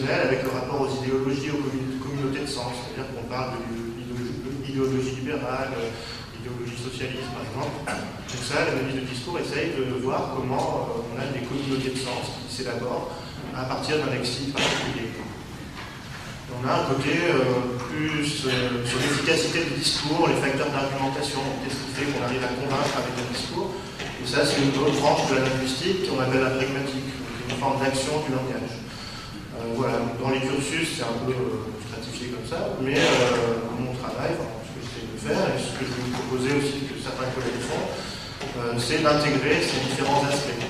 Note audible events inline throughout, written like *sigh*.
avec le rapport aux idéologies, aux communautés de sens, c'est-à-dire qu'on parle de l'idéologie libérale, idéologie socialiste par exemple. Donc ça, l'analyse de discours essaye de voir comment euh, on a des communautés de sens qui s'élaborent à partir d'un lexique particulier. On a un côté euh, plus euh, sur l'efficacité du discours, les facteurs d'argumentation, qu'est-ce qui fait qu'on arrive à convaincre avec un discours? Et ça, c'est une autre branche de la linguistique qu'on appelle la pragmatique, une forme d'action du langage. C'est un peu stratifié comme ça, mais mon travail, faire, et ce que je vais vous proposer aussi que certains collègues font, euh, c'est d'intégrer ces différents aspects.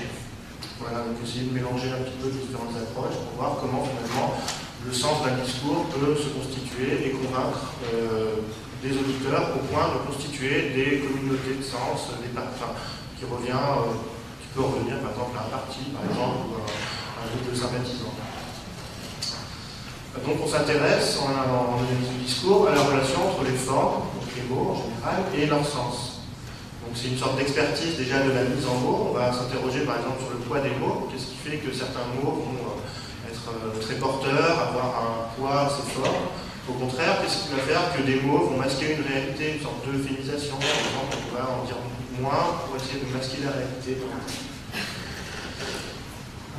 Voilà, donc essayer de mélanger un petit peu les différentes approches pour voir comment finalement le sens d'un discours peut se constituer et convaincre euh, des auditeurs au point de constituer des communautés de sens, des enfin, qui revient, euh, qui peut revenir par exemple à un parti, par exemple, ou à un groupe de sympathisants. Donc on s'intéresse en, analyse du discours à la relation entre les formes, les mots en général, et leur sens. Donc c'est une sorte d'expertise déjà de la mise en mots. On va s'interroger par exemple sur le poids des mots. Qu'est-ce qui fait que certains mots vont euh, être euh, très porteurs, avoir un poids assez fort? Au contraire, qu'est-ce qui va faire que des mots vont masquer une réalité, une sorte d'euphémisation Par exemple, on va en dire moins pour essayer de masquer la réalité.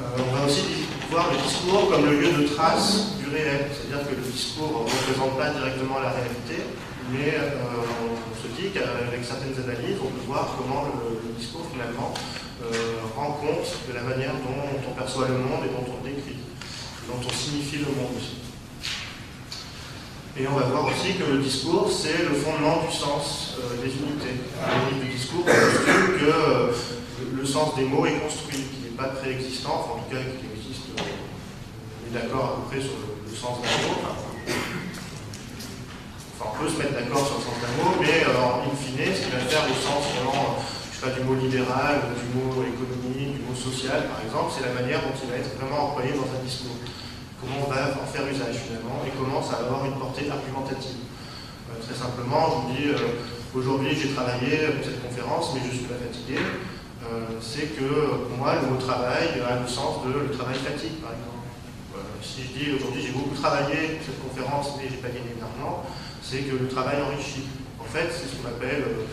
Euh, on va aussi voir le discours comme le lieu de trace du réel, c'est-à-dire que le discours ne représente pas directement la réalité, mais euh, on se dit qu'avec certaines analyses, on peut voir comment le, discours finalement euh, rend compte de la manière dont on perçoit le monde et dont on décrit, dont on signifie le monde. Et on va voir aussi que le discours, c'est le fondement du sens des unités. Le discours postule que le sens des mots est construit, pas préexistant, enfin, en tout cas qui existe, on est d'accord à peu près sur le, sens d'un mot on peut se mettre d'accord sur le sens d'un mot, mais euh, in fine, ce qui va faire au sens vraiment, je sais pas, du mot libéral, du mot économique, du mot social, par exemple, c'est la manière dont il va être vraiment employé dans un discours. Comment on va en faire usage finalement, et comment ça va avoir une portée argumentative. Euh, très simplement, je vous dis, euh, aujourd'hui j'ai travaillé pour cette conférence, mais je suis pas fatigué. C'est que pour moi, le mot travail a le sens de le travail fatigue, par exemple. si je dis aujourd'hui j'ai beaucoup travaillé cette conférence, mais j'ai pas gagné d'argent, c'est que le travail enrichit. En fait, c'est ce qu'on appelle, euh,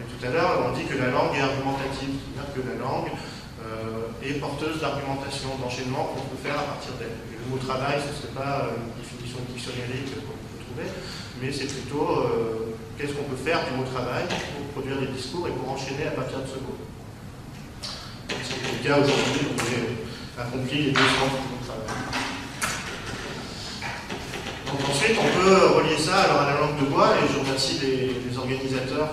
tout à l'heure, on dit que la langue est argumentative, c'est-à-dire que la langue euh, est porteuse d'argumentation, d'enchaînement qu'on peut faire à partir d'elle. Le mot travail, ce n'est pas une définition dictionnarique qu'on peut trouver, mais c'est plutôt euh, qu'est-ce qu'on peut faire du mot travail pour produire des discours et pour enchaîner à partir de ce mot. C'est le cas aujourd'hui, on a accompli les deux du mot travail. Donc ensuite, on peut relier ça à la langue de bois, et je remercie les, organisateurs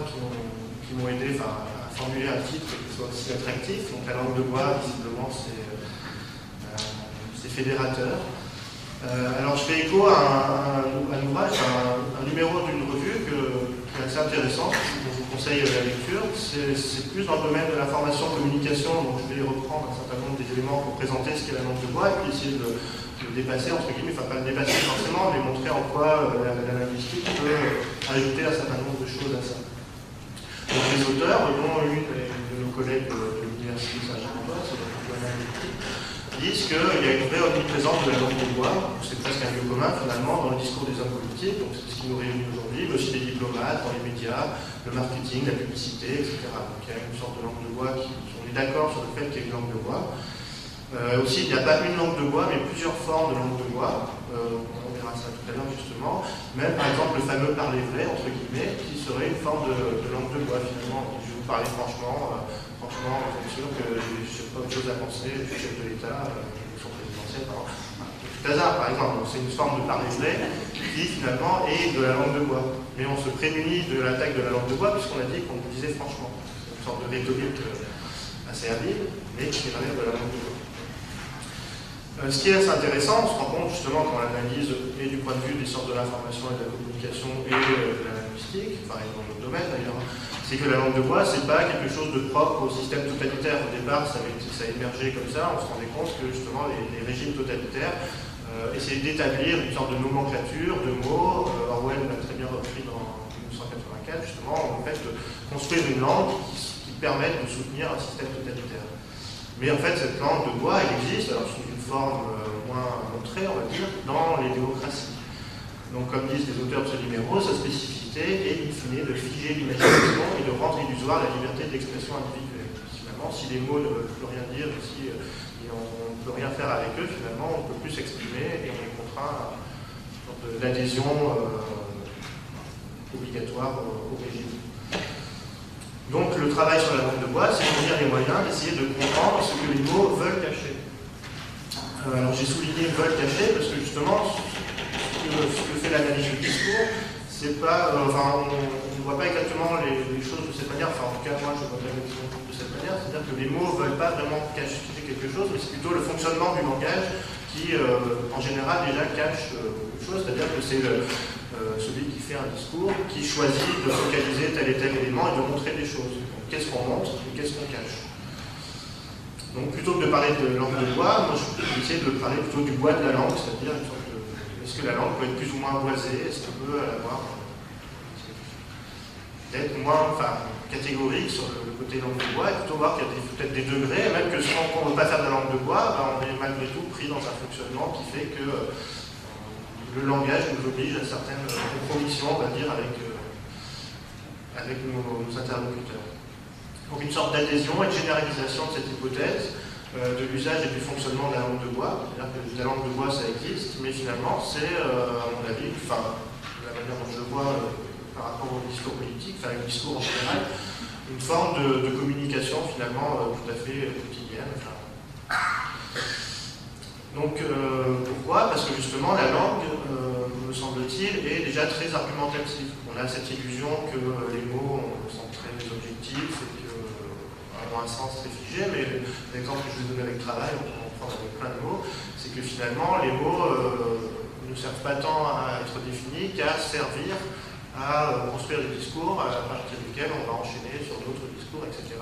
qui m'ont aidé à formuler un titre qui soit aussi attractif. Donc la langue de bois, visiblement, c'est euh, fédérateur. Euh, alors je fais écho à un, ouvrage, à un, numéro d'une revue qui est assez intéressant, conseille la lecture. C'est plus dans le domaine de l'information communication, donc je vais reprendre un certain nombre des éléments pour présenter ce qu'est la langue de bois et puis essayer de, le dépasser, entre guillemets, enfin pas le dépasser forcément, mais montrer en quoi euh, la, linguistique peut ajouter un certain nombre de choses à ça. Donc les auteurs, dont une de nos collègues de l'Université Saint-Jean-Baptiste, disent qu'il y a une vraie omniprésence de la langue de bois, c'est presque un lieu commun finalement dans le discours des hommes politiques, donc c'est ce qui nous réunit aujourd'hui, mais aussi des diplomates, dans les médias, le marketing, la publicité, etc. Donc il y a une sorte de langue de bois qui, on est d'accord sur le fait qu'il y a une langue de bois. Euh, aussi, il n'y a pas une langue de bois, mais plusieurs formes de langue de bois. Euh, on verra ça tout à l'heure justement. Même par exemple le fameux parler vrai, entre guillemets, qui serait une forme de, langue de bois finalement. Je vais vous parler franchement. Euh, franchement, c'est sûr que je n'ai pas autre chose à penser, suis chef de l'État, son présidentiel, par tout hasard par exemple. C'est une forme de parler qui finalement est de la langue de bois. Mais on se prémunit de l'attaque de la langue de bois puisqu'on a dit qu'on disait franchement. C'est une sorte de rhétorique assez habile, mais qui est de la langue de bois. Euh, ce qui est assez intéressant, on se rend compte justement quand on l'analyse et du point de vue des sciences de l'information et de la communication et euh, de la linguistique, enfin et dans notre domaine d'ailleurs, c'est que la langue de bois, c'est pas quelque chose de propre au système totalitaire. Au départ, ça, a émergé comme ça, on se rendait compte que justement les, régimes totalitaires euh, essayaient d'établir une sorte de nomenclature, de mots. Orwell l'a très bien repris dans 1984, justement, en fait, de construire une langue qui, permette de soutenir un système totalitaire. Mais en fait, cette langue de bois, elle existe, alors forme euh, moins montrée, on va dire, dans les démocraties. Donc, comme disent les auteurs de ce numéro, sa spécificité est, in fine, de figer l'imagination et de rendre illusoire la liberté d'expression individuelle. Finalement, si les mots ne veulent plus rien dire, si euh, on ne peut rien faire avec eux, finalement, on ne peut plus s'exprimer et on est contraint à l'adhésion euh, obligatoire au régime. Donc, le travail sur la langue de bois, c'est de fournir les moyens d'essayer de comprendre ce que les mots veulent cacher. Euh, alors j'ai souligné vol caché parce que justement, ce que, fait l'analyse du discours, euh, on ne voit pas exactement les, choses de cette manière, enfin en tout cas moi je vois pas de cette manière, c'est-à-dire que les mots ne veulent pas vraiment cacher quelque chose, mais c'est plutôt le fonctionnement du langage qui euh, en général déjà cache quelque chose, c'est-à-dire que c'est celui qui fait un discours qui choisit de focaliser tel et tel élément et de montrer des choses. Qu'est-ce qu'on montre et qu'est-ce qu'on cache? Donc plutôt que de parler de langue de bois, moi je vais essayer de parler plutôt du bois de la langue, c'est-à-dire est-ce que la langue peut être plus ou moins boisée, est-ce qu'on peut avoir peut-être moins enfin, catégorique sur le, côté langue de bois, et plutôt voir qu'il y a peut-être des degrés, même que si on ne veut pas faire de la langue de bois, ben, on est malgré tout pris dans un fonctionnement qui fait que euh, le langage nous oblige à certaines compromissions, on va dire, avec, euh, avec nos interlocuteurs. Donc une sorte d'adhésion et de généralisation de cette hypothèse euh, de l'usage et du fonctionnement de la langue de bois. C'est-à-dire que la langue de bois, ça existe, mais finalement, c'est, euh, à mon avis, enfin, la manière dont je vois euh, par rapport au discours politique, enfin, le discours en général, une forme de, communication finalement tout à fait quotidienne. Donc pourquoi? Parce que justement la langue, me semble-t-il, est déjà très argumentative. On a cette illusion que les mots un sens très figé, mais l'exemple que je vais donner avec travail, on peut en prendre avec plein de mots, c'est que finalement les mots euh, ne servent pas tant à être définis qu'à servir à euh, construire des discours à partir desquels on va enchaîner sur d'autres discours, etc.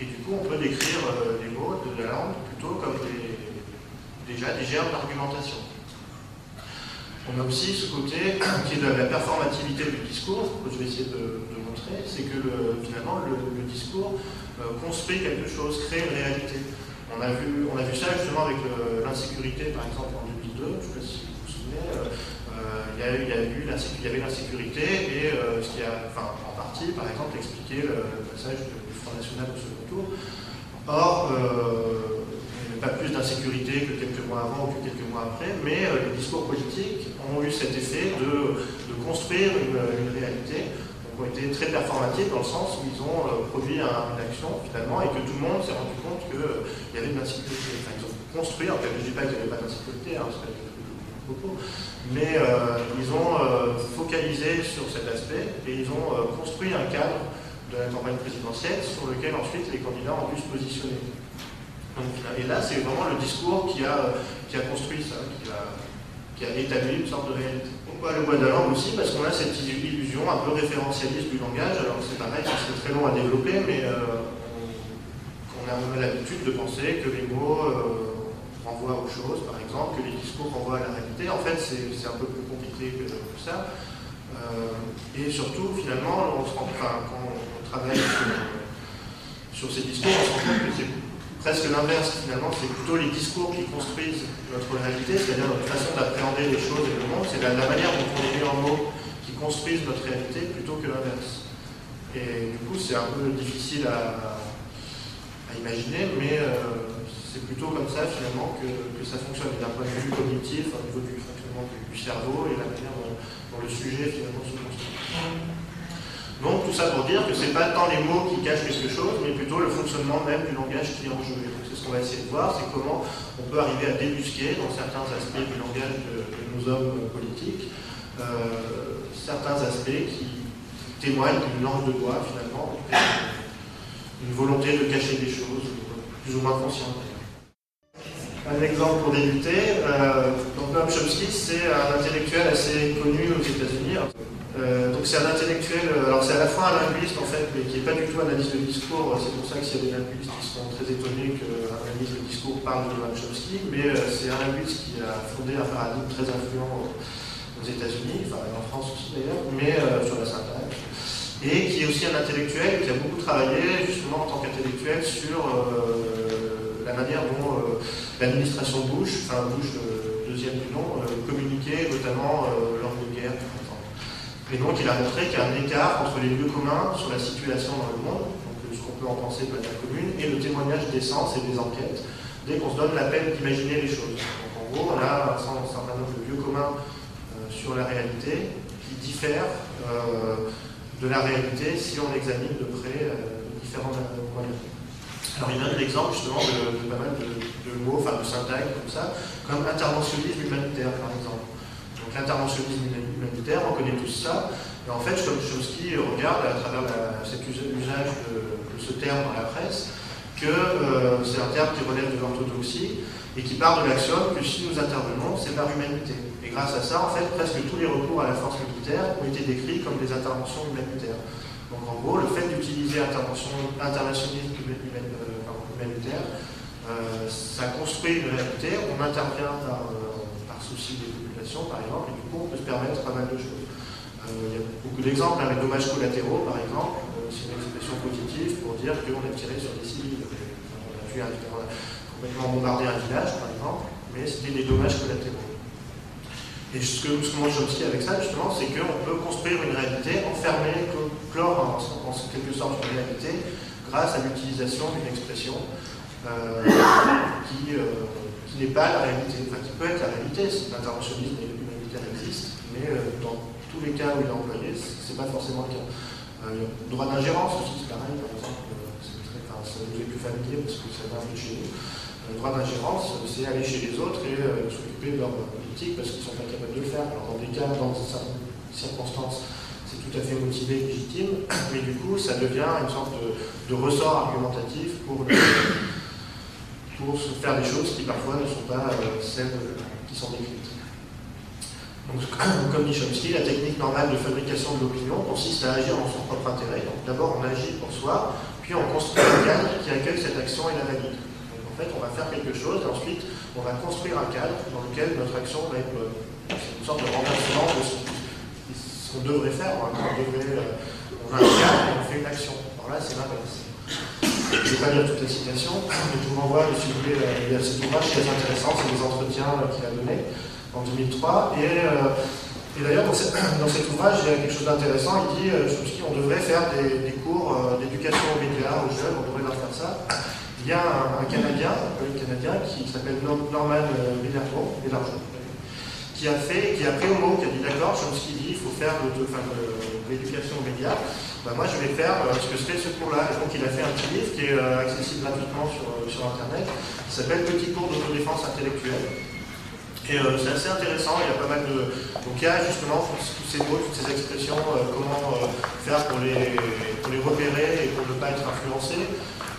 Et du coup, on peut décrire euh, les mots de la langue plutôt comme déjà des germes d'argumentation. On a aussi ce côté qui est de la performativité du discours, que je vais essayer de, montrer, c'est que finalement le, discours construit quelque chose, crée une réalité. On a vu, on a vu ça justement avec l'insécurité, par exemple, en 2002, je ne sais pas si vous vous souvenez, euh, euh, il, y a eu, avait l'insécurité et ce qui a, en partie, par exemple, expliqué le, passage du Front National au second tour. Or, il n'y avait pas plus d'insécurité que quelques mois avant ou que quelques mois après, mais les discours politiques ont eu cet effet de, construire une réalité ont été très performatifs dans le sens où ils ont euh, produit une action finalement et que tout le monde s'est rendu compte qu'il euh, y avait de l'insécurité. Enfin, ils ont construit, en fait, je ne dis pas qu'il n'y avait pas d'insécurité, hein, pas propos, mais euh, ils ont focalisé sur cet aspect et ils ont construit un cadre de la campagne présidentielle sur lequel ensuite les candidats ont dû se positionner. et là, c'est vraiment le discours qui a, qui a construit ça, qui a, qui a établi une sorte de réalité. Pourquoi le bois de la langue aussi Parce qu'on a cette illusion un peu référentialiste du langage. Alors c'est pareil, c'est très long à développer, mais euh, on, a l'habitude de penser que les mots euh, renvoient aux choses, par exemple, que les discours renvoient à la réalité. En fait, c'est un peu plus compliqué que, ça. Euh, et surtout, finalement, on se rend, enfin, quand on travaille sur, ces discours, on se rend compte que c'est presque l'inverse finalement, c'est plutôt les discours qui construisent notre réalité, c'est-à-dire notre façon d'appréhender les choses et le monde, c'est la, manière dont on les met en mots qui construisent notre réalité plutôt que l'inverse. Et du coup, c'est un peu difficile à, imaginer, mais euh, c'est plutôt comme ça finalement que, ça fonctionne d'un point de vue cognitif, au niveau du fonctionnement du, cerveau et la manière dont, le sujet finalement se construit. Donc tout ça pour dire que ce n'est pas tant les mots qui cachent quelque chose, mais plutôt le fonctionnement même du langage qui est en jeu. c'est ce qu'on va essayer de voir, c'est comment on peut arriver à débusquer dans certains aspects du langage de, nos hommes politiques, euh, certains aspects qui témoignent d'une langue de bois finalement, une volonté de cacher des choses, plus ou moins conscientes. Un exemple pour débuter, euh, donc Chomsky, c'est un intellectuel assez connu aux États-Unis. Euh, donc c'est un intellectuel, euh, alors c'est à la fois un linguiste en fait, mais qui n'est pas du tout analyste de discours, c'est pour ça que s'il y a des linguistes qui sont très étonnés qu'un analyste de discours parle de Noam Chomsky, mais euh, c'est un linguiste qui a fondé un paradigme très influent aux États-Unis, enfin en France aussi d'ailleurs, mais sur la syntaxe, et qui est aussi un intellectuel qui a beaucoup travaillé justement en tant qu'intellectuel sur la manière dont l'administration Bush, enfin Bush deuxième du nom, communiquait notamment lors de guerres et donc il a montré qu'il y a un écart entre les lieux communs sur la situation dans le monde, donc ce qu'on peut en penser de manière commune, et le témoignage des sens et des enquêtes, dès qu'on se donne la peine d'imaginer les choses. Donc en gros, on a un certain nombre de lieux communs euh, sur la réalité qui diffèrent euh, de la réalité si on examine de près euh, différents moyens. Alors il donne l'exemple justement de, pas mal de, mots, enfin de syntaxe comme ça, comme interventionnisme humanitaire par exemple l'interventionnisme humanitaire, on connaît tous ça. Et en fait, Chomsky regarde à travers cet usage de, ce terme dans la presse que euh, c'est un terme qui relève de l'orthodoxie et qui part de l'axiome que si nous intervenons, c'est par humanité. Et grâce à ça, en fait, presque tous les recours à la force militaire ont été décrits comme des interventions humanitaires. Donc en gros, le fait d'utiliser intervention internationaliste euh, humanitaire, euh, ça construit une réalité, on intervient par, par souci des par exemple, et du coup, on peut se permettre pas mal de choses. Euh, il y a beaucoup d'exemples, hein, les dommages collatéraux, par exemple, euh, c'est une expression positive pour dire qu'on a tiré sur des civils. On a, pu complètement bombardé un village, par exemple, mais c'était des dommages collatéraux. Et ce que, ce que Chomsky avec ça, justement, c'est qu'on peut construire une réalité, enfermer, clore en, quelque sorte une réalité, grâce à l'utilisation d'une expression euh, qui, qui n'est pas la réalité, enfin qui peut être la réalité si l'interventionnisme humanitaire existe, mais euh, dans tous les cas où il est employé, ce n'est pas forcément le cas. Euh, le droit d'ingérence aussi, c'est pareil, par exemple, euh, très, ça nous est plus familier parce que ça vient de chez nous. Le droit d'ingérence, c'est aller chez les autres et s'occuper de leur politique parce qu'ils ne sont pas capables de le faire. Alors, dans des cas, dans certaines circonstances, c'est tout à fait motivé, légitime, mais du coup, ça devient une sorte de, de ressort argumentatif pour le, pour faire des choses qui parfois ne sont pas euh, celles qui sont décrites. Donc, *clears throat* comme dit Chomsky, la technique normale de fabrication de l'opinion consiste à agir en son propre intérêt. Donc d'abord on agit pour soi, puis on construit un cadre qui accueille cette action et la valide. Donc en fait on va faire quelque chose et ensuite on va construire un cadre dans lequel notre action va être bonne. C'est une sorte de remplacement de ce qu'on devrait faire. On, devrait, euh, on a un cadre et on fait une action. Alors là c'est l'inverse. Je ne vais pas lire toute la citation, mais je vous renvoie, si vous voulez, y a cet ouvrage très intéressant, c'est des entretiens qu'il a donnés en 2003. Euh, et, d'ailleurs, *clears throat* dans, cet ouvrage, il y a quelque chose d'intéressant. Il dit euh, on devrait faire des, cours euh, d'éducation aux médias, aux jeunes, on devrait leur faire ça. Il y a un, Canadien, un canadien, qui s'appelle Norman Bellargeon, qui a fait, qui a pris au mot, qui a dit d'accord, Chomsky dit, il faut faire l'éducation aux médias. Bah, moi je vais faire euh, ce que serait ce cours-là. Donc il a fait un petit livre qui est euh, accessible gratuitement sur, euh, sur Internet, qui s'appelle Petit cours d'autodéfense intellectuelle. Et c'est assez intéressant, il y a pas mal de... Donc il y a justement tous ces mots, toutes ces expressions, comment faire pour les, pour les repérer et pour ne pas être influencé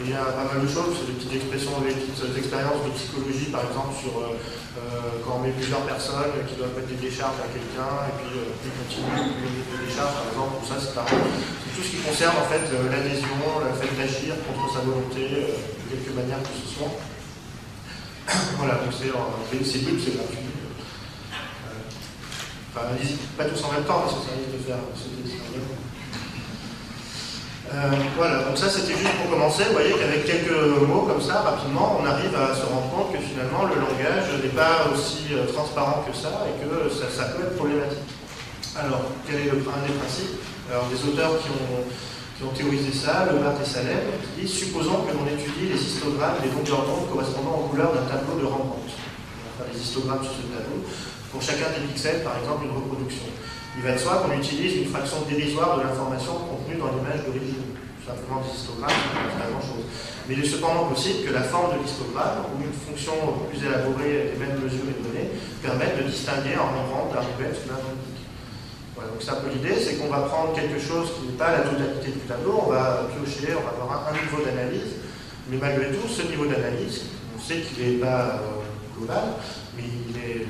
il y a pas mal de choses, des petites expressions, des petites expériences de psychologie, par exemple, sur euh, euh, quand on met plusieurs personnes qui doivent mettre des décharges à quelqu'un, et puis euh, plus plus des décharges, par exemple, tout ça, c'est pareil. C'est tout ce qui concerne en fait l'adhésion, le fait d'agir contre sa volonté, de quelque manière que ce soit. *coughs* voilà, donc c'est libre, c'est gratuit. Enfin, pas tous en même temps, parce que ça risque de faire sauter Euh, voilà, donc ça c'était juste pour commencer. Vous voyez qu'avec quelques mots comme ça, rapidement, on arrive à se rendre compte que finalement le langage n'est pas aussi euh, transparent que ça et que ça, ça peut être problématique. Alors, quel est le, un des principes? Alors, des auteurs qui ont, qui ont théorisé ça, Levart et Salem, qui disent supposons que l'on étudie les histogrammes des longueurs d'onde correspondant aux couleurs d'un tableau de rencontre. On va faire des histogrammes sur ce tableau. Pour chacun des pixels, par exemple, une reproduction. Il va de soi qu'on utilise une fraction dérisoire de l'information contenue dans l'image d'origine. Simplement des histogrammes, pas grand-chose. Mais il est cependant possible que la forme de l'histogramme, ou une fonction plus élaborée des mêmes mesures et données, permette de distinguer en rang d'un ruben sous d'un donc c'est un peu l'idée, c'est qu'on va prendre quelque chose qui n'est pas la totalité du tableau, on va piocher, on va avoir un, niveau d'analyse, mais malgré tout, ce niveau d'analyse, on sait qu'il n'est pas euh, global, mais il, est,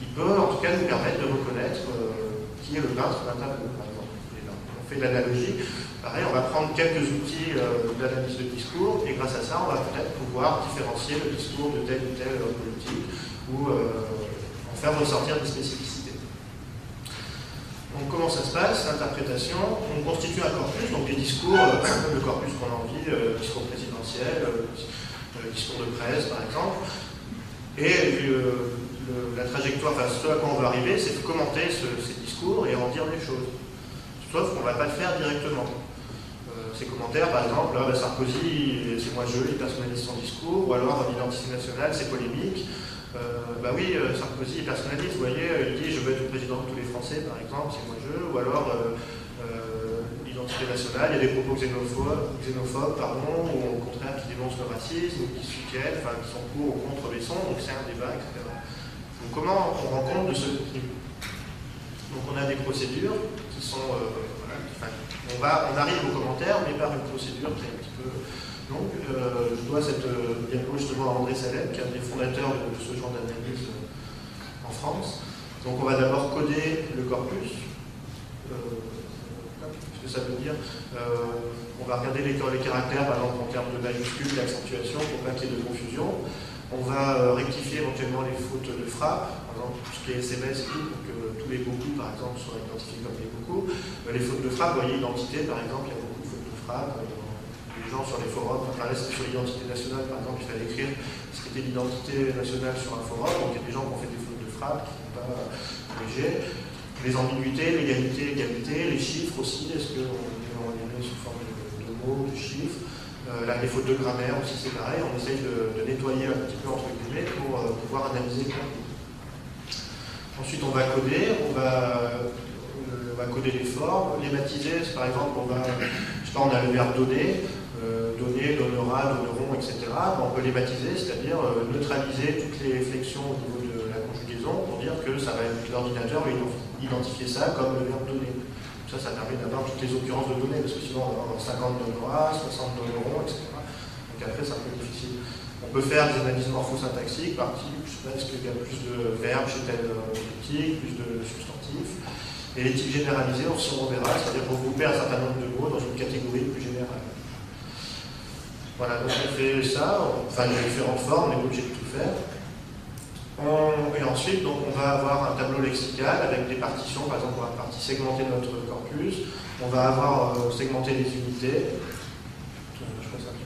il, peut en tout cas nous permettre de reconnaître euh, qui est le peintre d'un tableau, par on fait l'analogie. Pareil, on va prendre quelques outils euh, d'analyse de discours, et grâce à ça, on va peut-être pouvoir différencier le discours de tel ou tel politique, ou euh, en faire ressortir des spécificités. Donc comment ça se passe L'interprétation, on constitue un corpus, donc des discours, euh, *clears throat* le corpus qu'on a envie, euh, discours présidentiel, euh, discours de presse par exemple, et la trajectoire, enfin ce à quoi on veut arriver, c'est de commenter ce, ces discours et en dire des choses. Sauf qu'on ne va pas le faire directement. Ces commentaires, par exemple, là, Sarkozy, c'est moi je, il personnalise son discours, ou alors l'identité nationale, c'est polémique. Euh, bah oui, euh, Sarkozy personnalise, vous voyez, il dit je veux être le président de tous les Français, par exemple, c'est moi je, ou alors euh, euh, l'identité nationale, il y a des propos xénophobes, pardon, ou au contraire qui dénoncent le racisme, ou qui soutiennent, enfin qui sont pour ou contre les sons, donc c'est un débat, etc. Donc comment on rend compte de ce niveau Donc on a des procédures qui sont... Euh, voilà, on, va, on arrive aux commentaires, mais par une procédure qui est. Donc euh, je dois cette euh, diapo justement à André Salem, qui est un des fondateurs de, ce genre d'analyse euh, en France. Donc on va d'abord coder le corpus. ce que ça veut dire On va regarder les, caractères, par exemple en termes de majuscules, d'accentuation, pour pas qu'il y ait de confusion. On va euh, rectifier éventuellement les fautes de frappe, par exemple tout ce qui est SMS pour que tous les beaucoup, par exemple, soient identifiés comme les beaucoup. Euh, les fautes de frappe, vous voyez, identité, par exemple, il y a beaucoup de fautes de frappe. Les gens sur les forums, là c'était sur l'identité nationale, par exemple, il fallait écrire ce qu'était l'identité nationale sur un forum, donc il y a des gens qui ont fait des fautes de frappe, qui ne sont pas corrigées. Les ambiguïtés, l'égalité, l'égalité, les chiffres aussi, est-ce qu'on les met sous forme de, mots, de chiffres? Euh, les fautes de grammaire aussi, c'est pareil. On essaye de, nettoyer un petit peu entre guillemets pour euh, pouvoir analyser le. Ensuite, on va coder, on va, euh, on va coder les formes, les baptiser. Par exemple, on va, je sais pas, on a le verbe donner, euh, donner, donnera, donneront, etc. on peut les baptiser, c'est-à-dire euh, neutraliser toutes les flexions au niveau de la conjugaison pour dire que ça va l'ordinateur va identifier ça comme le verbe donner. Ça, ça permet d'avoir toutes les occurrences de données, parce que sinon on va avoir 50 donnera, 60 donneront, etc. Donc après, c'est un peu difficile. On peut faire des analyses morphosyntaxiques par type, je sais pas, est-ce qu'il y a plus de verbes chez tel politique, plus de substantifs. Et les types généralisés, on verra, c'est-à-dire regrouper un certain nombre de mots dans une catégorie plus générale. Voilà, donc on fait ça, enfin différentes formes, on est obligé de tout faire. Et ensuite, donc, on va avoir un tableau lexical avec des partitions. Par exemple, on va partie segmenter notre corpus. On va avoir euh, segmenté les unités.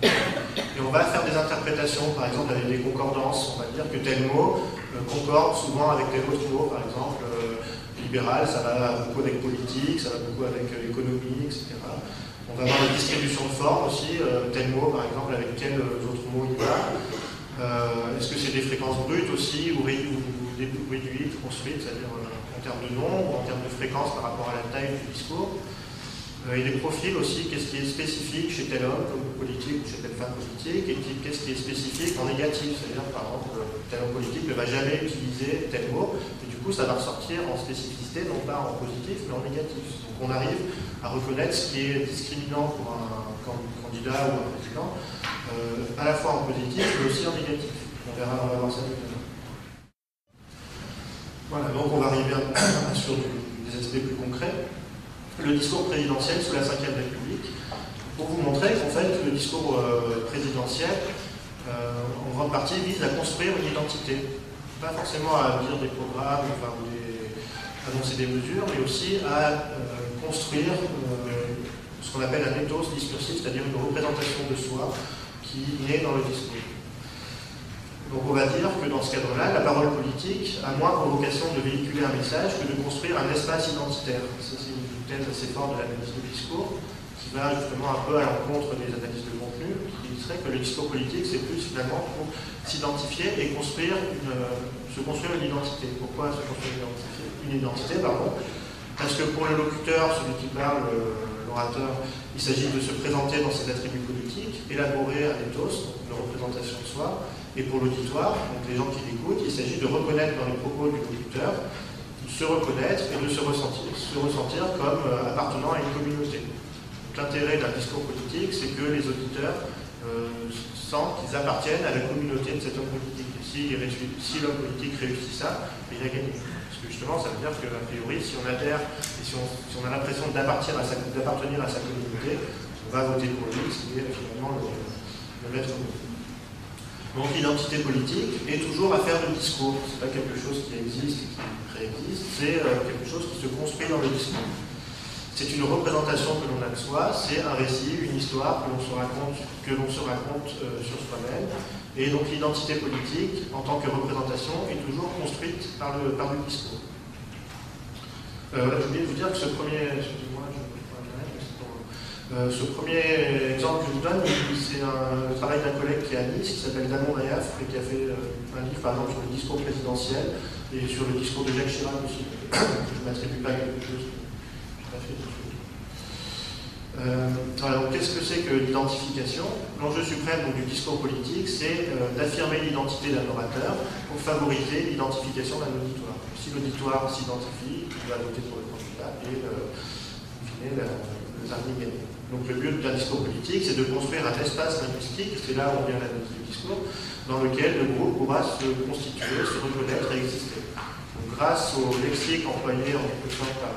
Et on va faire des interprétations, par exemple, avec des concordances. On va dire que tel mot euh, concorde souvent avec tel autre mot. Par exemple, euh, libéral, ça va beaucoup avec politique, ça va beaucoup avec économie, etc. On va avoir une distribution de forme aussi. Euh, tel mot, par exemple, avec quels autres mots il va. Euh, Est-ce que c'est des fréquences brutes aussi, ou, ou, réduites, construites, c'est-à-dire euh, en termes de nombre, en termes de fréquence par rapport à la taille du discours euh, Et des profils aussi, qu'est-ce qui est spécifique chez tel homme comme politique ou chez telle femme politique, et qu'est-ce qui est spécifique en négatif, c'est-à-dire par exemple, tel homme politique ne va jamais utiliser tel mot, et du coup ça va ressortir en spécificité, non pas en positif, mais en négatif. Donc on arrive à reconnaître ce qui est discriminant pour un candidat ou un président, euh, à la fois en positif mais aussi en négatif. On verra, on va voir ça tout à. Voilà, donc on va arriver sur des aspects plus concrets. Le discours présidentiel sous la Ve République, pour vous montrer qu'en fait, le discours euh, présidentiel, euh, en grande partie, vise à construire une identité. Pas forcément à dire des programmes, enfin, des, annoncer des mesures, mais aussi à construire ce qu'on appelle un ethos discursif, c'est-à-dire une représentation de soi qui naît dans le discours. Donc on va dire que dans ce cadre-là, la parole politique a moins pour vocation de véhiculer un message que de construire un espace identitaire. Ça, c'est une thèse assez forte de l'analyse du discours, qui va justement un peu à l'encontre des analyses de contenu, qui serait que le discours politique, c'est plus finalement pour s'identifier et construire une, se construire une identité. Pourquoi se construire une identité, une identité Parce que pour le locuteur, celui qui parle, l'orateur, il s'agit de se présenter dans ses attributs politiques, élaborer un ethos, une représentation de soi, et pour l'auditoire, donc les gens qui l'écoutent, il s'agit de reconnaître dans les propos du locuteur, de se reconnaître et de se ressentir, se ressentir comme euh, appartenant à une communauté. L'intérêt d'un discours politique, c'est que les auditeurs euh, sentent qu'ils appartiennent à la communauté de cet homme politique. Si l'homme politique réussit ça, il a gagné. Justement, ça veut dire qu'a priori, si on adhère et si on, a l'impression d'appartenir à, sa, communauté, on va voter pour lui, ce qui est finalement le, maître. Donc l'identité politique est toujours affaire de discours. Ce n'est pas quelque chose qui existe et qui préexiste, c'est euh, quelque chose qui se construit dans le discours. C'est une représentation que l'on a de soi, c'est un récit, une histoire que l'on se raconte, que euh, sur soi-même. Et donc l'identité politique, en tant que représentation, est toujours construite par le, discours. Euh, je voulais vous dire que ce premier, euh, ce premier exemple que je vous donne, c'est un travail d'un collègue qui est à Nice, qui s'appelle Damon Rayaf, et qui a fait euh, un livre par exemple sur le discours présidentiel et sur le discours de Jacques Chirac aussi. je ne m'attribue pas quelque chose que je pas fait. Euh, alors, qu'est-ce que c'est que l'identification? L'enjeu suprême du discours politique, c'est d'affirmer l'identité d'un orateur pour favoriser l'identification d'un auditoire. Si l'auditoire s'identifie, il va voter pour le candidat et, fine, le gagner. Donc le but d'un discours politique, c'est de construire un espace linguistique, c'est là où vient l'analyse du discours, dans lequel le groupe pourra se constituer, se reconnaître et exister. Grâce au lexique employé en sorte par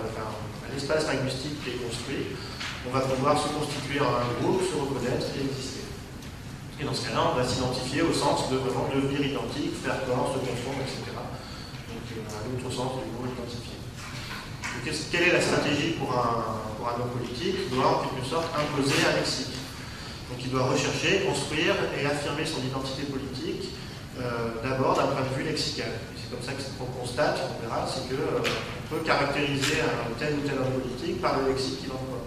linguistique qui est construit, on va pouvoir se constituer un groupe, se reconnaître et exister. Et dans ce cas-là, on va s'identifier au sens de vraiment devenir identique, faire corps, se confondre, etc. Donc euh, un autre sens du groupe identifié. quelle est la stratégie pour un, un homme politique doit en quelque sorte imposer un lexique? Donc il doit rechercher, construire et affirmer son identité politique euh, d'abord d'un point de vue lexical. C'est comme ça qu'on constate, on verra, c'est qu'on euh, peut caractériser un tel ou tel homme politique par le lexique qu'il emploie.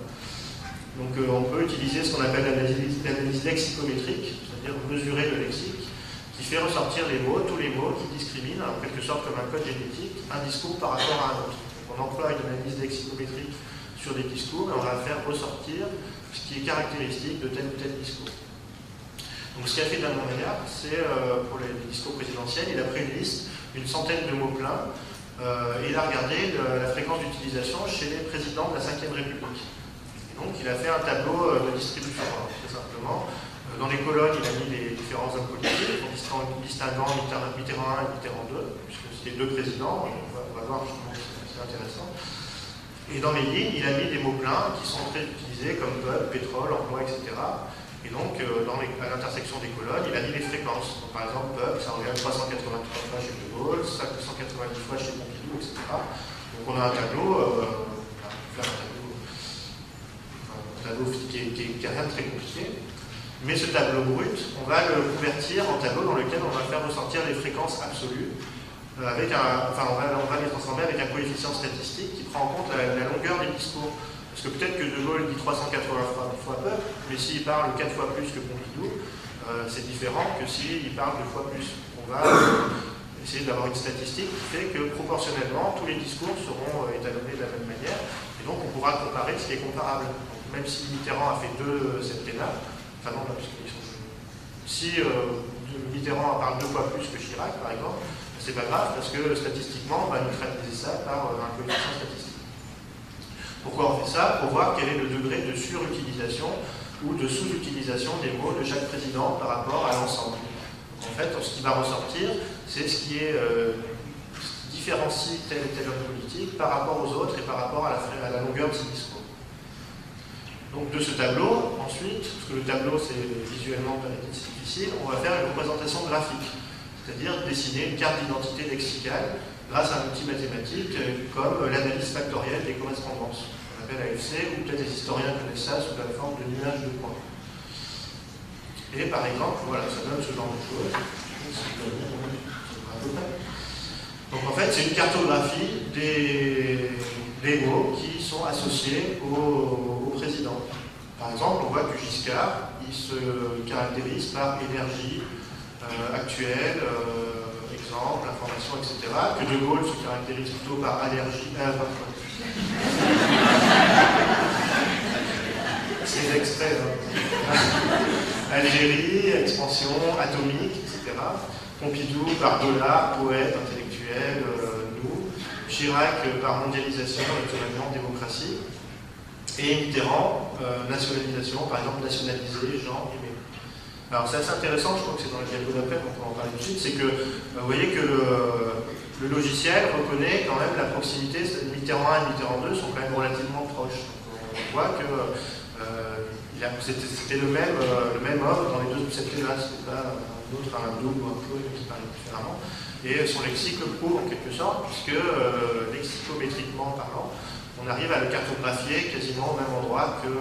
Donc euh, on peut utiliser ce qu'on appelle l'analyse lexicométrique, c'est-à-dire mesurer le lexique, qui fait ressortir les mots, tous les mots qui discriminent, en quelque sorte comme un code génétique, un discours par rapport à un autre. On emploie une analyse lexicométrique sur des discours et on va faire ressortir ce qui est caractéristique de tel ou tel discours. Donc ce qu'a fait Damon c'est euh, pour les, discours présidentiels, il a pris une liste, une centaine de mots pleins, euh, et il a regardé la fréquence d'utilisation chez les présidents de la Ve République. Et donc il a fait un tableau euh, de distribution, hein, très simplement. Dans les colonnes, il a mis les différents hommes politiques, en distinguant Mitterrand 1 et Mitterrand 2, puisque c'était deux présidents, on va, on va voir justement c'est intéressant. Et dans les lignes, il a mis des mots pleins qui sont très utilisés comme peuple, pétrole, emploi, etc. Et donc, euh, à l'intersection des colonnes, il a mis les fréquences. par exemple, peuple, ça revient 383 fois chez De Gaulle, 590 fois chez Pompidou, etc. Donc on a un tableau, euh, un tableau, qui n'a rien de très compliqué. Mais ce tableau brut, on va le convertir en tableau dans lequel on va faire ressortir les fréquences absolues euh, avec enfin, on va, on va, les transformer avec un coefficient statistique qui prend en compte la, longueur des discours. Parce que peut-être que De Gaulle dit 380 fois, peu, mais s'il parle 4 fois plus que Pompidou, euh, c'est différent que s'il parle deux fois plus. On va essayer d'avoir une statistique qui fait que proportionnellement, tous les discours seront euh, étalonnés de la même manière, et donc on pourra comparer ce qui est comparable. même si Mitterrand a fait deux septennats, enfin non, parce qu'ils sont... Si Mitterrand parle deux fois plus que Chirac, par exemple, c'est pas grave parce que statistiquement, on va neutraliser ça par euh, un coefficient statistique. Pourquoi on fait ça Pour voir quel est le degré de surutilisation ou de sous-utilisation des mots de chaque président par rapport à l'ensemble. En fait, ce qui va ressortir, c'est ce qui est euh, différencie tel et tel homme politique par rapport aux autres et par rapport à la, à la longueur de ses discours. Donc de ce tableau, ensuite, parce que le tableau c'est visuellement difficile, on va faire une représentation graphique c'est-à-dire dessiner une carte d'identité lexicale grâce à un outil mathématique euh, comme l'analyse factorielle des correspondances. qu'on appelle AFC, ou peut-être les historiens connaissent ça sous la forme de nuages de points. Et par exemple, voilà, ça donne ce genre de choses. Donc en fait, c'est une cartographie des, mots qui sont associés au, président. Par exemple, on voit que Giscard, il se caractérise par énergie euh, actuelle, euh, exemple, information, etc. Que De Gaulle se caractérise plutôt par allergie. Euh, c'est extrait. Hein. Algérie, expansion atomique, etc. Pompidou par dollar, poète, intellectuel, euh, nous. Chirac par mondialisation, naturellement démocratie. Et Mitterrand, euh, nationalisation, par exemple nationaliser, Jean Aimé. Alors c'est assez intéressant, je crois que c'est dans le diapo d'après qu'on peut en parler tout de suite, c'est que euh, vous voyez que le, logiciel reconnaît quand même la proximité, Mitterrand 1 et Mitterrand 2 sont quand même relativement proches. Donc on voit que c'était le même, euh, le même homme dans les deux là c'était pas un autre, un double ou un peu qui parlait différemment. Et son lexique le prouve en quelque sorte, puisque euh, lexicométriquement parlant, on arrive à le cartographier quasiment au même endroit que.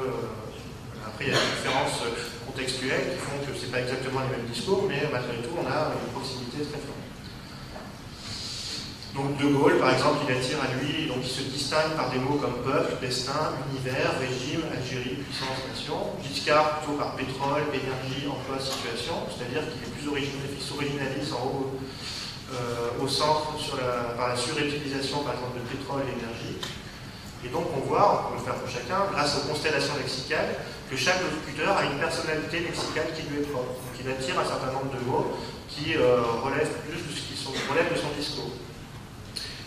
Après, il y a des différences contextuelles qui font que ce n'est pas exactement les mêmes discours, mais malgré tout, on a une proximité très forte. Donc De Gaulle, par exemple, il attire à lui, donc il se distingue par des mots comme peuple, destin, univers, régime, Algérie, puissance, nation. Giscard plutôt par pétrole, énergie, emploi, situation, c'est-à-dire qu'il est plus en haut, euh, au centre sur la, par la surutilisation, par exemple, de pétrole et énergie. Et donc on voit, on peut le faire pour chacun, grâce aux constellations lexicales, que chaque locuteur a une personnalité lexicale qui lui est propre. Donc il attire un certain nombre de mots qui euh, relèvent plus de ce qui de son discours.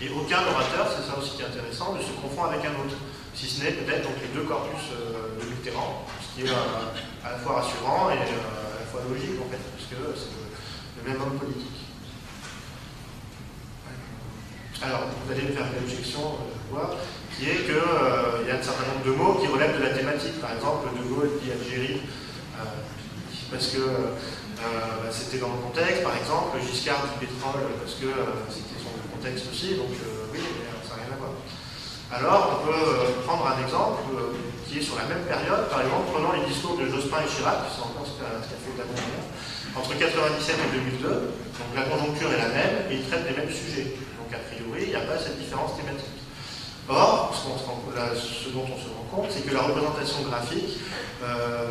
Et aucun orateur, c'est ça aussi qui est intéressant, ne se confond avec un autre, si ce n'est peut-être les deux corpus euh, de Mitterrand, ce qui est euh, à la fois rassurant et à la fois logique en fait, puisque c'est le, même homme politique. Alors, vous allez me faire une objection, je vois, qui est qu'il y a un certain nombre de mots qui relèvent de la thématique. Par exemple, De Gaulle dit Algérie, parce que bah, c'était dans le contexte, par exemple, Giscard dit pétrole, parce que c'était texte aussi, donc euh, oui, ça n'a rien à voir. Alors, on peut euh, prendre un exemple euh, qui est sur la même période, par exemple, prenons les discours de Jospin et Chirac, qui sont encore ce qu'a fait la dernière, entre 1997 et 2002, donc la conjoncture est la même et ils traitent les mêmes sujets. Donc a priori, il n'y a pas cette différence thématique. Or, ce, dont on se rend compte, c'est que la représentation graphique,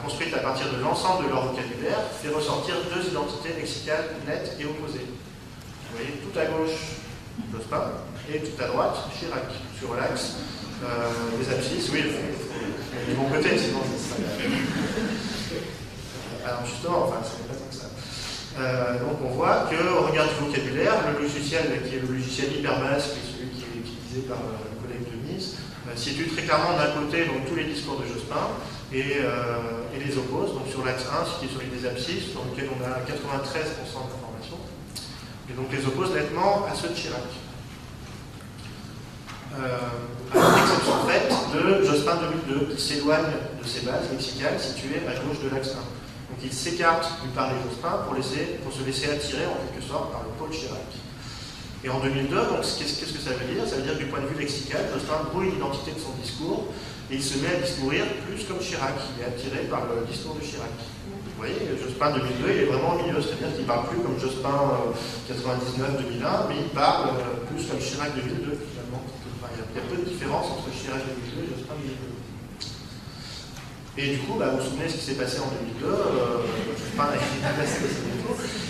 construite à partir de l'ensemble de leur vocabulaire, fait ressortir deux identités lexicales nettes et opposées. Vous voyez, tout à gauche, pas et tout à droite, Chirac, sur l'axe euh, des abscisses. Oui, du bon côté, sinon Alors justement, enfin, ce n'est pas comme ça. Euh, donc on voit qu'au regard du vocabulaire, le logiciel qui est le logiciel hyperbasque, qui est celui qui est utilisé par euh, le collègue de Nice, situe très clairement d'un côté tous les discours de Jospin et, et les oppose. Donc sur l'axe 1, qui est celui des abscisses, dans lequel on a 93% d'informations, et donc les oppose nettement à ceux de Chirac. Euh, avec l'exception faite de Jospin 2002, qui s'éloigne de ses bases lexicales situées à gauche de l'axe 1. Donc il s'écarte du parler Jospin pour, pour se laisser attirer en quelque sorte par le pôle Chirac. Et en 2002, qu'est-ce que ça veut dire? Ça veut dire que du point de vue lexical, Jospin brouille l'identité de son discours et il se met à discourir plus comme Chirac. Il est attiré par le discours de Chirac. Vous voyez, Jospin 2002, il est vraiment au milieu, c'est-à-dire qu'il ne parle plus comme Jospin 99-2001, euh, mais il parle euh, plus comme Chirac 2002 finalement. Il y a peu de différence entre Chirac 2002 et Jospin 2002. Et du coup, bah, vous vous souvenez ce qui s'est passé en 2002, euh, passé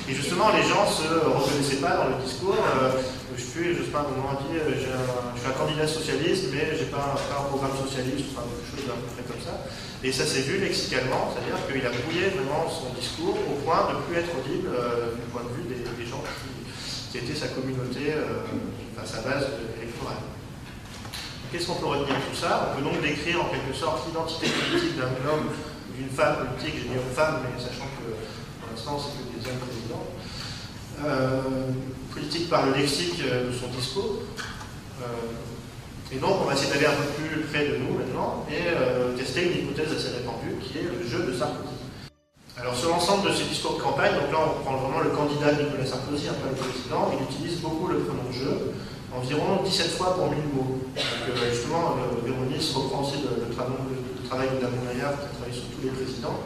Et justement, les gens ne se reconnaissaient pas dans le discours. Euh, je suis, a moment dit, euh, je suis un candidat socialiste, mais je n'ai pas, un programme socialiste, enfin, quelque chose d'un peu près comme ça. Et ça s'est vu lexicalement, c'est-à-dire qu'il a brouillé vraiment son discours au point de ne plus être audible euh, du point de vue des, gens qui, qui, étaient sa communauté, enfin sa base électorale. Qu'est-ce qu'on peut retenir de tout ça On peut donc décrire en quelque sorte l'identité politique d'un homme ou d'une femme politique, j'ai dit homme femme, mais sachant que pour l'instant c'est que des hommes présidents. Euh, politique par le lexique euh, de son discours. Euh, et donc on va essayer d'aller un peu plus près de nous maintenant et tester une hypothèse assez répandue qui est le jeu de Sarkozy. Alors sur l'ensemble de ces discours de campagne, donc là on prend vraiment le candidat Nicolas Sarkozy, un peu le président, il utilise beaucoup le pronom je en environ 17 fois pour 1000 mots. Donc, justement, Véronis reprend aussi le, travail de Damon Maillard qui a travaillé sur tous les présidents.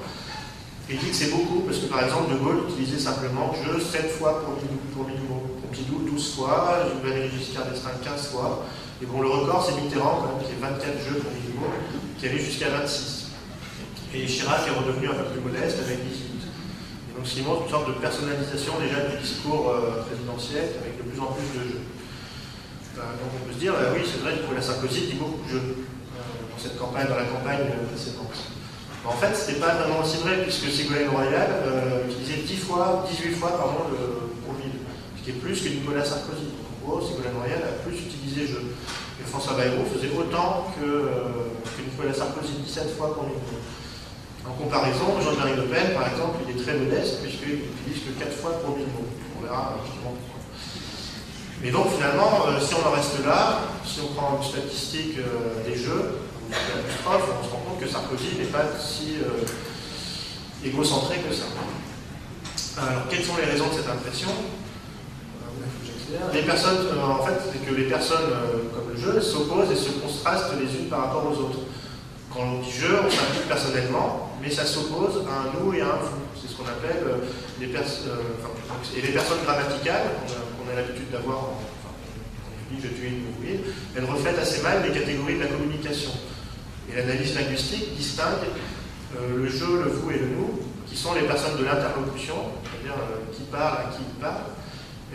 Et dit que c'est beaucoup, parce que par exemple, De Gaulle utilisait simplement je 7 fois pour 1000, pour mots. Pompidou 12 fois, Valéry Giscard d'Estaing 15 fois. Et bon, le record, c'est Mitterrand, quand même, qui est 24 jeux pour 1000 mots, qui allait jusqu'à 26. Et Chirac est redevenu un peu plus modeste avec 18. Et donc, ce qui une sorte de personnalisation déjà du discours euh, présidentiel, avec de plus en plus de jeux. Euh, donc on peut se dire, bah oui, c'est vrai Nicolas Sarkozy dit beaucoup de jeux euh, dans cette campagne, dans la campagne précédente. En fait, ce n'était pas vraiment aussi vrai, puisque Ségolène Royal euh, utilisait 10 fois, 18 fois pardon, le profil, ce qui est plus que Nicolas Sarkozy. En gros, Ségolène Royal a plus utilisé je. Et François Bayrou faisait autant que, euh, Nicolas Sarkozy, 17 fois pour mille. En comparaison, Jean-Marie Le Pen, par exemple, il est très modeste, puisqu'il n'utilise que 4 fois pour mille mots. On verra justement. Mais donc finalement, euh, si on en reste là, si on prend une statistique des jeux, on se rend compte que Sarkozy n'est pas si euh, égocentré que ça. Alors, quelles sont les raisons de cette impression? Les personnes, euh, en fait, c'est que les personnes euh, comme le jeu s'opposent et se contrastent les unes par rapport aux autres. Quand on dit jeu, on s'implique personnellement, mais ça s'oppose à un nous et à un vous. C'est ce qu'on appelle les personnes. et les personnes grammaticales, l'habitude d'avoir enfin, je tue, vous elles reflètent assez mal les catégories de la communication. Et l'analyse linguistique distingue euh, le je, le vous et le nous, qui sont les personnes de l'interlocution, c'est-à-dire euh, qui parlent à qui il parle,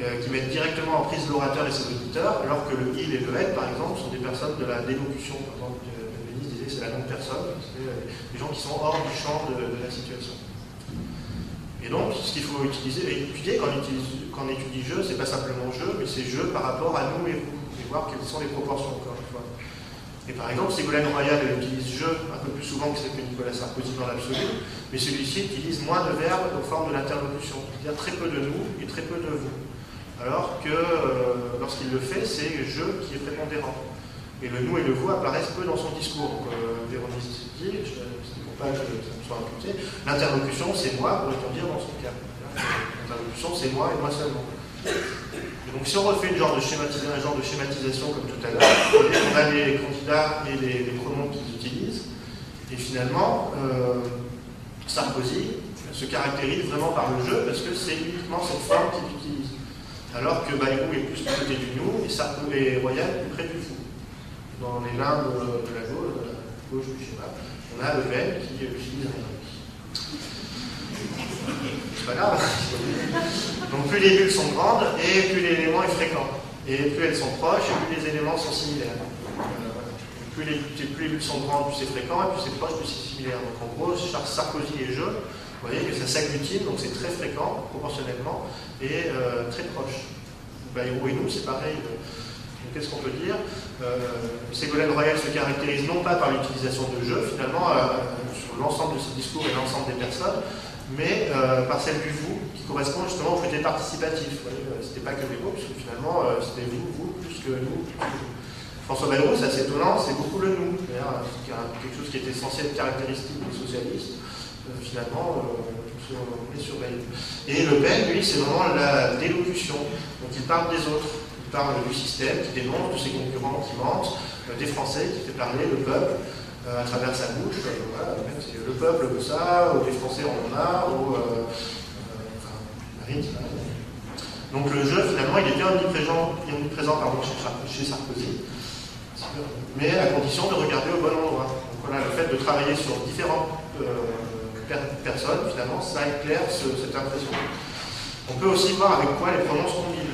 euh, qui mettent directement en prise l'orateur et ses auditeurs, alors que le il et le elle, par exemple, sont des personnes de la délocution. Par exemple, Denis disait c'est la non-personne, c'est des gens qui sont hors du champ de, la situation. Et donc, ce qu'il faut utiliser étudier quand on, utilise, on étudie je, c'est pas simplement je, mais c'est je par rapport à nous et vous, et voir quelles sont les proportions, encore une fois. Et par exemple, Ségolène Royal utilise je un peu plus souvent que, que Nicolas Sarkozy dans l'absolu, mais celui-ci utilise moins de verbes aux formes de l'interlocution, c'est-à-dire très peu de nous et très peu de vous. Alors que euh, lorsqu'il le fait, c'est je qui est prépondérant. Et le nous et le vous apparaissent peu dans son discours. Euh, Véronique dit, pour pas que ça me soit imputé, l'interlocution c'est moi, pourrait-on dire dans son cas. L'interlocution c'est moi et moi seulement donc si on refait genre de un genre de schématisation comme tout à l'heure, on a les candidats et les, pronoms qu'ils utilisent, et finalement, euh, Sarkozy se caractérise vraiment par le jeu parce que c'est uniquement cette forme qu'il utilise. Alors que Bayrou est plus du côté du nous et Sarkozy et Royal plus près du fou. Dans les limbes de la gauche, du schéma, on a le Pen qui utilise un c'est pas grave. Donc plus les bulles sont grandes et plus l'élément est fréquent. Et plus elles sont proches et plus les éléments sont similaires. Euh, plus, les, bulles sont grandes, plus c'est fréquent, et plus c'est proche, plus c'est similaire. Donc en gros, Sarkozy et je, vous voyez que ça s'agglutine, donc c'est très fréquent, proportionnellement, et euh, très proche. Bayrou et nous, c'est pareil. Qu'est-ce qu'on peut dire? Euh, Ségolène Royal se caractérise non pas par l'utilisation de jeux, finalement, sur l'ensemble de ses discours et l'ensemble des personnes, mais euh, par celle du vous, qui correspond justement au côté participatif. Euh, c'était pas que les mots, puisque finalement, euh, c'était vous, vous, plus que nous. François Bayrou, c'est assez étonnant, c'est beaucoup le nous. Quelque chose qui était censé être caractéristique des socialistes. finalement, on est sur Bayrou. Et Le Pen, lui, c'est vraiment la délocution. Donc il parle des autres. Il parle du système qui dénonce, de ses concurrents qui mentent, des Français qui fait parler le peuple. Euh, à travers sa bouche. Euh, voilà, le peuple veut ça, ou les Français en ont marre, ou euh, Donc le jeu, finalement, il est bien omniprésent, omniprésent pardon, chez, Sarkozy, mais à condition de regarder au bon endroit. Donc voilà, le fait de travailler sur différentes personnes, finalement, ça éclaire cette impression. On peut aussi voir avec quoi les pronoms combinent.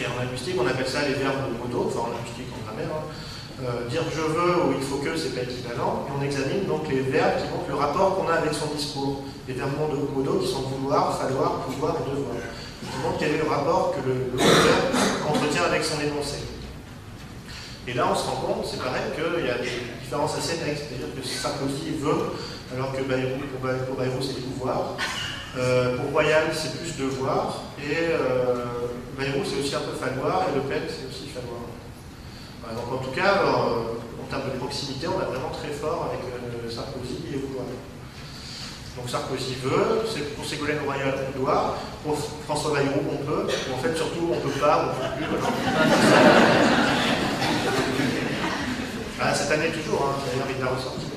Et en linguistique, on appelle ça les verbes modaux, enfin en linguistique en grammaire, hein. Euh, dire je veux ou il faut que, c'est pas équivalent, et on examine donc les verbes qui montrent le rapport qu'on a avec son discours. Les verbes modaux qui sont vouloir, falloir, pouvoir et devoir. Qui montrent quel est le rapport que le, verbe entretient avec son énoncé. Et là, on se rend compte, c'est pareil, qu'il y a des différences assez nettes. C'est-à-dire que Sarkozy veut, alors que Bayrou, pour Bayrou, c'est pouvoir. Euh, pour Royal, c'est plus devoir. Et euh, Bayrou, c'est aussi un peu falloir. Et Le Pen, c'est aussi falloir donc en tout cas, euh, en termes de proximité, on est vraiment très fort avec euh, Sarkozy et Ouad. Donc Sarkozy veut, c'est pour Ségolène Royal on doit, pour François Bayrou on peut, en fait surtout on peut pas, on peut plus. Voilà, *laughs* cette année toujours, hein, d'ailleurs il l'a ressorti.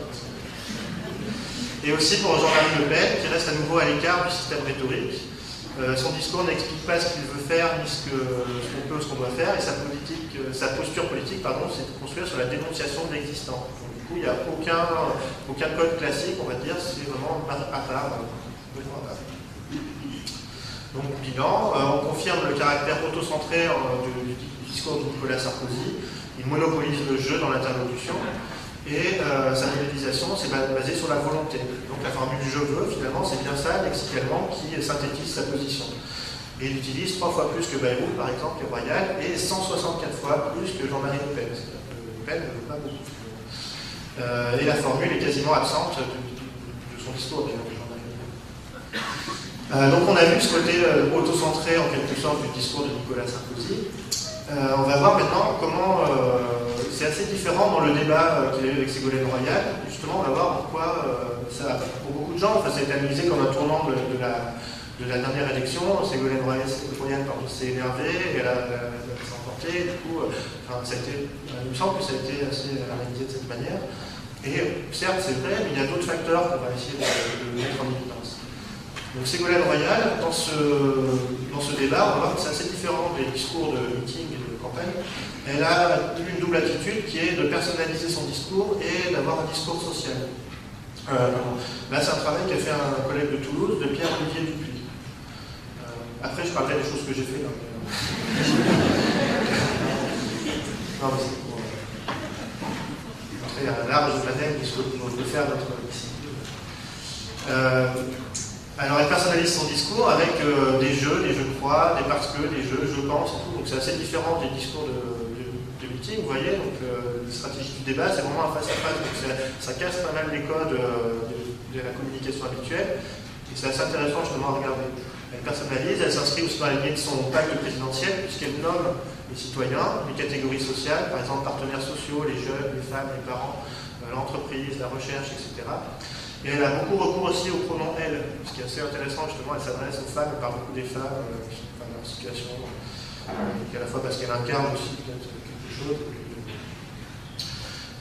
Et aussi pour Jean-Marie Le Pen, qui reste à nouveau à l'écart du système rhétorique, euh, son discours n'explique pas ce qu'il veut faire, ni ce qu'on peut, ce qu'on doit faire, et euh, sa posture politique, pardon, c'est de construire sur la dénonciation de l'existant. du coup, il n'y a aucun, aucun code classique, on va dire, c'est vraiment à part. Donc, bilan, on confirme le caractère autocentré du, discours de Nicolas Sarkozy, il monopolise le jeu dans l'interlocution, et euh, sa modélisation, c'est basé sur la volonté. Donc la formule je veux, finalement, c'est bien ça, lexicalement, qui synthétise sa position. Et il utilise trois fois plus que Bayrou, par exemple, et Royal, et 164 fois plus que Jean-Marie Le Pen. Le Pen ne veut pas beaucoup. Euh, et la formule est quasiment absente de, son discours, d'ailleurs, Jean-Marie Le Pen. Euh, donc on a vu ce côté auto-centré, en quelque sorte, du discours de Nicolas Sarkozy. Euh, on va voir maintenant comment euh, c'est assez différent dans le débat euh, qu'il y a eu avec Ségolène Royal. Justement, on va voir pourquoi ça, pour beaucoup de gens, enfin, ça a été analysé comme un tournant de, la, dernière élection. Ségolène Royal, s'est énervée, elle a, s'est emportée, du coup, ça a il me semble que ça a été assez analysé de cette manière. Et certes, c'est vrai, mais il y a d'autres facteurs qu'on va essayer de, de mettre en évidence. Donc Ségolène Royal, dans ce, dans ce débat, on va voir que c'est assez différent des discours de meeting et de campagne. Elle a une double attitude qui est de personnaliser son discours et d'avoir un discours social. Euh, là, c'est un travail qu'a fait un collègue de Toulouse, de Pierre-Olivier Dupuis. Euh, après, je parlerai des choses que j'ai fait. Hein, *laughs* non, mais c'est pour montrer un large panel de faire notre discipline. Euh, alors elle personnalise son discours avec euh, des jeux, des jeux de croix, des parce que, des jeux, je pense, et tout. Donc c'est assez différent des discours de, meeting, vous voyez. Donc euh, les stratégies du débat, c'est vraiment un face-à-face. donc ça, casse pas mal les codes euh, de, la communication habituelle. Et c'est assez intéressant justement à regarder. Elle personnalise, elle s'inscrit aussi dans la lignée de son pacte présidentiel, puisqu'elle nomme les citoyens, les catégories sociales, par exemple partenaires sociaux, les jeunes, les femmes, les parents, l'entreprise, la recherche, etc. Et elle a beaucoup recours aussi au pronom elle, ce qui est assez intéressant justement, elle s'adresse aux femmes, elle parle beaucoup des femmes, euh, qui sont dans leur situation, euh, à la fois parce qu'elle incarne aussi peut-être quelque chose.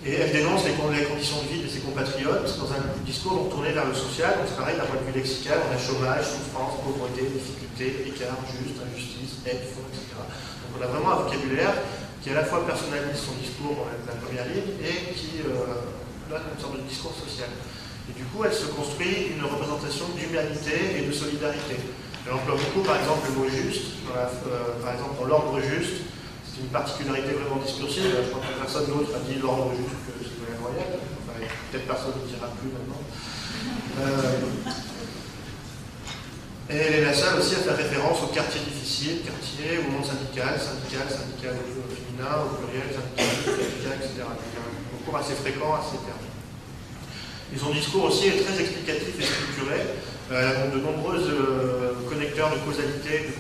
Et elle dénonce les, conditions de vie de ses compatriotes dans un discours donc, tourné vers le social, donc c'est pareil d'un point de vue lexical, on a chômage, souffrance, pauvreté, difficulté, écart, juste, injustice, aide, fonds, etc. Donc on a vraiment un vocabulaire qui à la fois personnalise son discours dans la, première ligne et qui euh, donne une sorte de discours social. Et du coup, elle se construit une représentation d'humanité et de solidarité. Elle emploie beaucoup, par exemple, le mot juste. Euh, par exemple, dans l'ordre juste, c'est une particularité vraiment discursive. Je crois que personne d'autre a dit l'ordre juste que c'est la royale. Enfin, peut-être personne ne dira plus maintenant. Euh, et elle est la seule aussi à faire référence aux quartiers difficiles, quartiers au monde syndical, syndical, syndical au féminin, au pluriel, syndical, syndical, etc. Donc, un recours assez fréquent à ces termes. Et son discours aussi est très explicatif et structuré. Euh, de nombreux euh, connecteurs de causalité, de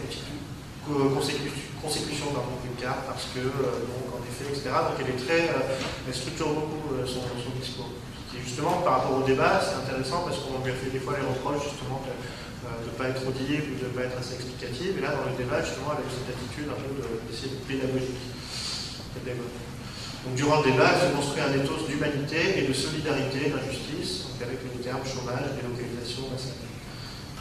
consécution dans une carte, parce que, euh, donc, en effet, etc. Donc elle est très, elle structure beaucoup son, discours. Et justement, par rapport au débat, c'est intéressant parce qu'on lui a fait des fois les reproches justement de ne pas être audible ou de ne pas être assez explicative. Et là, dans le débat, justement, elle a eu cette attitude un peu d'essayer de, pédagogique. Donc, durant le débat, elle se construit un ethos d'humanité et de solidarité, d'injustice, avec les termes chômage, délocalisation, etc.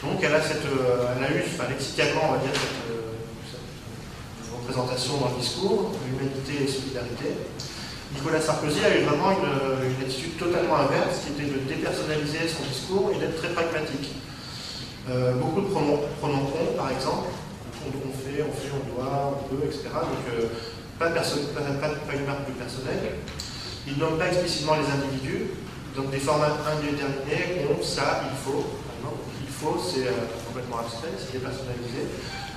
Donc elle a, cette, euh, elle a eu, enfin, lexicalement, on va dire, cette, euh, représentation dans le discours, humanité et solidarité. Nicolas Sarkozy a eu vraiment une, attitude totalement inverse, qui était de dépersonnaliser son discours et d'être très pragmatique. Euh, beaucoup de pronoms, pronoms on, par exemple, on, on, fait, on fait, on doit, on peut, etc. Donc pas, une marque de personnel. Il nomme pas explicitement les individus, donc des formats indéterminés, on, ça, il faut. Il faut, c'est euh, complètement abstrait, c'est dépersonnalisé.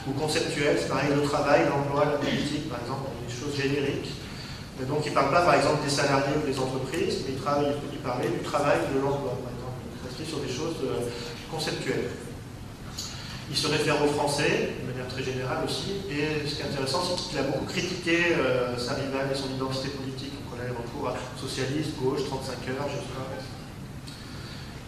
Ou conceptuel, c'est pareil, le travail, l'emploi, la politique, par exemple, des choses génériques. donc il ne parle pas, par exemple, des salariés ou des entreprises, mais il, travaille, il parlait du travail de l'emploi, par exemple. Il sur des choses euh, conceptuelles. Il se réfère aux Français, de manière très générale aussi, et ce qui est intéressant, c'est qu'il a beaucoup critiqué euh, sa rivale et son identité politique. Donc on a les recours à socialiste, gauche, 35 heures, je sais pas.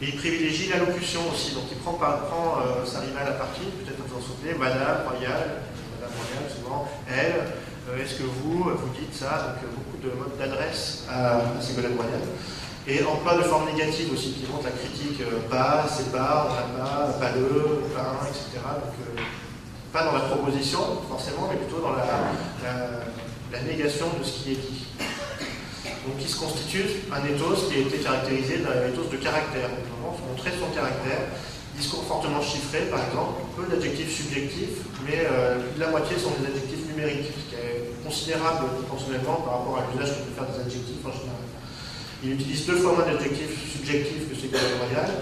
Et il privilégie l'allocution aussi, donc il prend, prend euh, sa rivale à partie, peut-être vous en souvenez, Madame Royale, Madame Royale souvent, elle, Est-ce que vous, vous dites ça? Donc beaucoup de modes d'adresse à, à Ségolène Royal. Et emploi de forme négative aussi, qui montre la critique pas, c'est pas, on n'a pas, pas le, pas un, etc. Donc, pas dans la proposition, forcément, mais plutôt dans la, négation de ce qui est dit. Donc, il se constitue un ethos qui a été caractérisé d'un ethos de caractère. Donc, montrer son caractère, discours fortement chiffré, par exemple, peu d'adjectifs subjectifs, mais euh, la moitié sont des adjectifs numériques, ce qui est considérable proportionnellement par rapport à l'usage qu'on peut faire des adjectifs en général. Il utilise deux fois moins d'adjectifs subjectifs que Ségolène Royal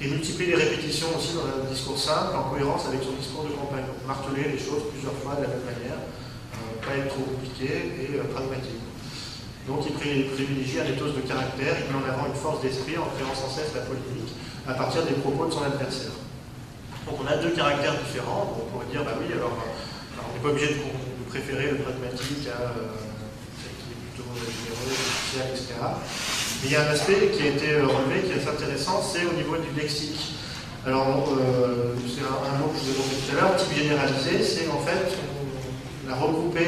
et multiplie les répétitions aussi dans un discours simple en cohérence avec son discours de campagne. Marteler les choses plusieurs fois de la même manière, euh, pas être trop compliqué et euh, pragmatique. Donc il privilégie un ethos de caractère, il met en avant une force d'esprit en créant sans cesse la polémique à partir des propos de son adversaire. Donc on a deux caractères différents, on pourrait dire, bah oui, alors, euh, on n'est pas obligé de, préférer le pragmatique à celle qui est plutôt généreux, social, etc il y a un aspect qui a été euh, relevé, qui est assez intéressant, c'est au niveau du lexique. Alors, euh, c'est un, mot que je vous ai montré tout à l'heure, type généralisé, c'est en fait, on a regroupé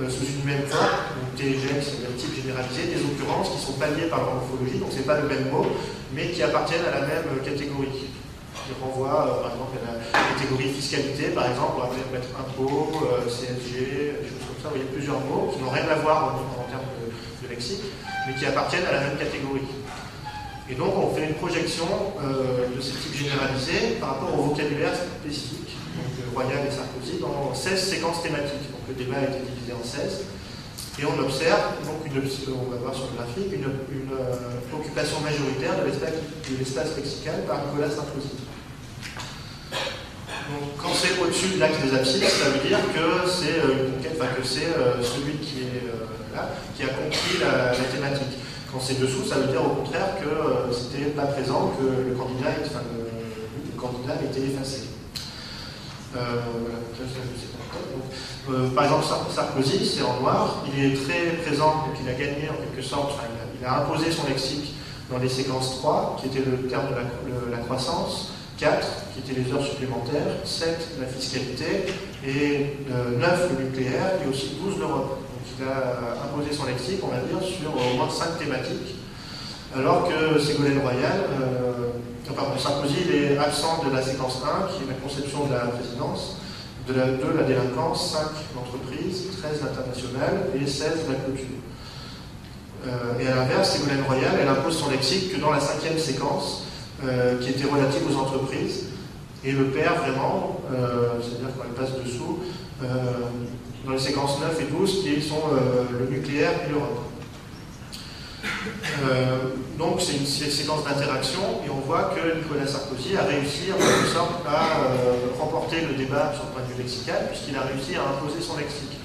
euh, sous une même forme, donc TGN, c'est le type généralisé, des occurrences qui sont palliées par leur morphologie, donc ce n'est pas le même mot, mais qui appartiennent à la même catégorie. Je renvoie par exemple à la catégorie fiscalité, par exemple, on va mettre impôt, CSG, des choses comme ça, vous voyez plusieurs mots qui n'ont rien à voir en, termes de lexique mais qui appartiennent à la même catégorie. Et donc on fait une projection euh, de ce type généralisé par rapport au vocabulaire spécifique, donc euh, Royal et Sarkozy, dans 16 séquences thématiques. Donc le débat a été divisé en 16. Et on observe, donc une, on va voir sur le graphique, une, euh, occupation majoritaire de l'espace lexical par Nicolas Sarkozy. Donc quand c'est au-dessus de l'axe des abscisses, ça veut dire que c'est que c'est celui qui est qui a compris la, thématique. Quand c'est dessous, ça veut dire au contraire que euh, c'était pas présent, que le candidat, enfin, le, candidat effacé. Euh, euh, par exemple, Sarkozy, c'est en noir, il est très présent, donc il a gagné en quelque sorte, il, a, imposé son lexique dans les séquences 3, qui était le terme de la, croissance, 4, qui étaient les heures supplémentaires, 7, la fiscalité, et 9, le nucléaire, et aussi 12, l'Europe il a imposé son lexique, on va dire, sur au moins cinq thématiques, alors que Ségolène Royal, euh, pardon, Sarkozy, il est absent de la séquence 1, qui est la conception de la présidence, de la 2, la délinquance, 5, l'entreprise, 13, l'international, et 16, la clôture. Euh, et à l'inverse, Ségolène Royal, elle impose son lexique que dans la cinquième séquence, euh, qui était relative aux entreprises, et le perd vraiment, c'est-à-dire quand elle passe dessous, dans les séquences 9 et 12 qui sont euh, le nucléaire et l'Europe. Euh, donc c'est une séquence d'interaction et on voit que Nicolas Sarkozy a réussi en quelque sorte à euh, remporter le débat sur le point de vue lexical puisqu'il a réussi à imposer son lexique.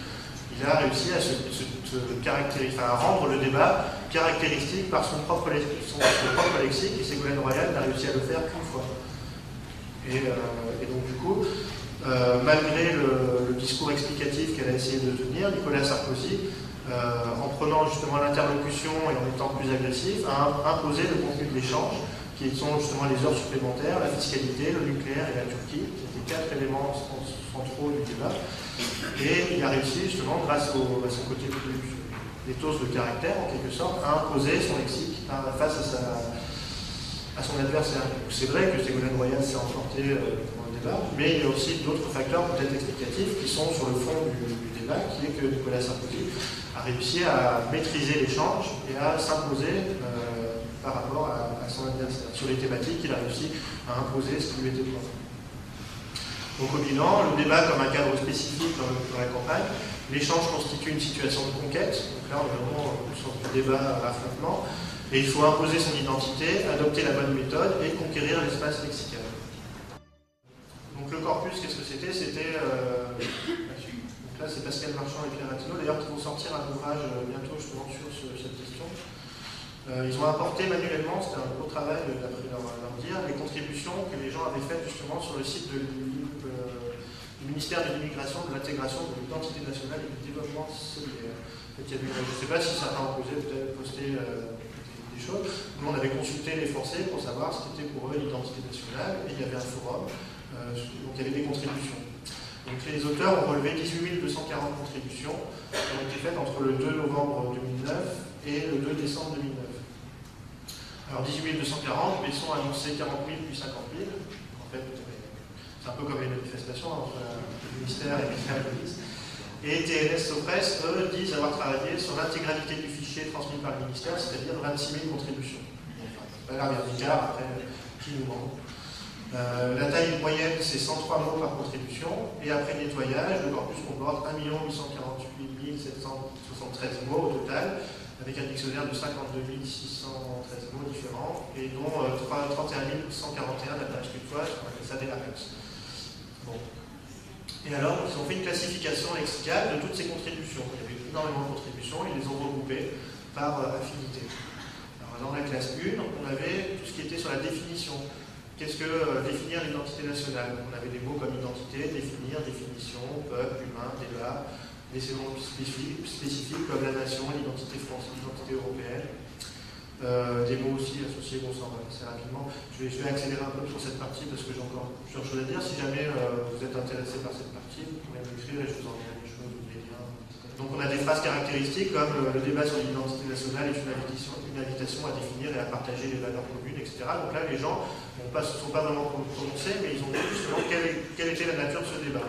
Il a réussi à, rendre le débat caractéristique par son propre, lexique et Ségolène Royal n'a réussi à le faire qu'une fois. Et, et, donc du coup, euh, malgré le, discours explicatif qu'elle a essayé de tenir, Nicolas Sarkozy, euh, en prenant justement l'interlocution et en étant plus agressif, a imposé le contenu de l'échange, qui sont justement les heures supplémentaires, la fiscalité, le nucléaire et la Turquie, qui étaient quatre éléments centraux du débat. Et il a réussi justement, grâce à son côté plus éthos de caractère, en quelque sorte, à imposer son lexique face à, son adversaire. C'est vrai que Ségolène Royal s'est emporté euh, mais il y a aussi d'autres facteurs peut-être explicatifs qui sont sur le fond du, débat, qui est que Nicolas Sarkozy a réussi à maîtriser l'échange et à s'imposer euh, par rapport à, son adversaire. Sur les thématiques, il a réussi à imposer ce qui lui était propre. Donc au bilan, le débat comme un cadre spécifique dans, la campagne, l'échange constitue une situation de conquête, donc là on est vraiment sur du débat à affrontement, et il faut imposer son identité, adopter la bonne méthode et conquérir l'espace lexical le corpus, qu'est-ce que c'était? C'était. Euh, donc là, c'est Pascal Marchand et Pierre Attino, d'ailleurs, qui vont sortir un ouvrage euh, bientôt justement sur cette question. Euh, ils ont apporté manuellement, c'était un gros travail d'après leur, dire, les contributions que les gens avaient faites justement sur le site du ministère de l'immigration, de l'intégration, de l'identité nationale et du développement solidaire. je ne sais pas si certains ont peut-être posté des choses. Nous, on avait consulté les Français pour savoir ce qu'était pour eux l'identité nationale, et il y avait un forum. Euh, donc il y avait des contributions. Donc les auteurs ont relevé 18 240 contributions qui ont été faites entre le 2 novembre 2009 et le 2 décembre 2009. Alors 18 240, mais ils sont annoncés 40 000 puis 50 000. En fait, c'est un peu comme les manifestations entre le ministère et la police. Et TNS Sopres, eux, disent avoir travaillé sur l'intégralité du fichier transmis par le ministère, c'est-à-dire 26 000 contributions. Enfin, pas l'air d'écart, après, qui nous manque. Euh, la taille moyenne, c'est 103 mots par contribution. Et après nettoyage, le corpus comporte 1 848 773 mots au total, avec un dictionnaire de 52 613 mots différents, et dont euh, 31 141 d'après scriptoise, on appelle ça des Bon. Et alors, ils ont fait une classification lexicale de toutes ces contributions. Il y avait énormément de contributions, ils les ont regroupées par euh, affinité. Alors, dans la classe 1, on avait tout ce qui était sur la définition. Qu'est-ce que euh, définir l'identité nationale? On avait des mots comme identité, définir, définition, peuple, humain, débat, des mots spécifiques, comme la nation, l'identité française, l'identité européenne. Euh, des mots aussi associés, bon, ça on va passer rapidement. Je vais, accélérer un peu sur cette partie parce que j'ai encore plusieurs choses à dire. Si jamais euh, vous êtes intéressé par cette partie, vous pouvez m'écrire et je vous enverrai des choses des liens. Donc on a des phrases caractéristiques comme le débat sur l'identité nationale est une invitation, une invitation, à définir et à partager les valeurs communes, Donc là, les gens ne sont pas vraiment prononcés, mais ils ont vu justement quelle, était la nature de ce débat.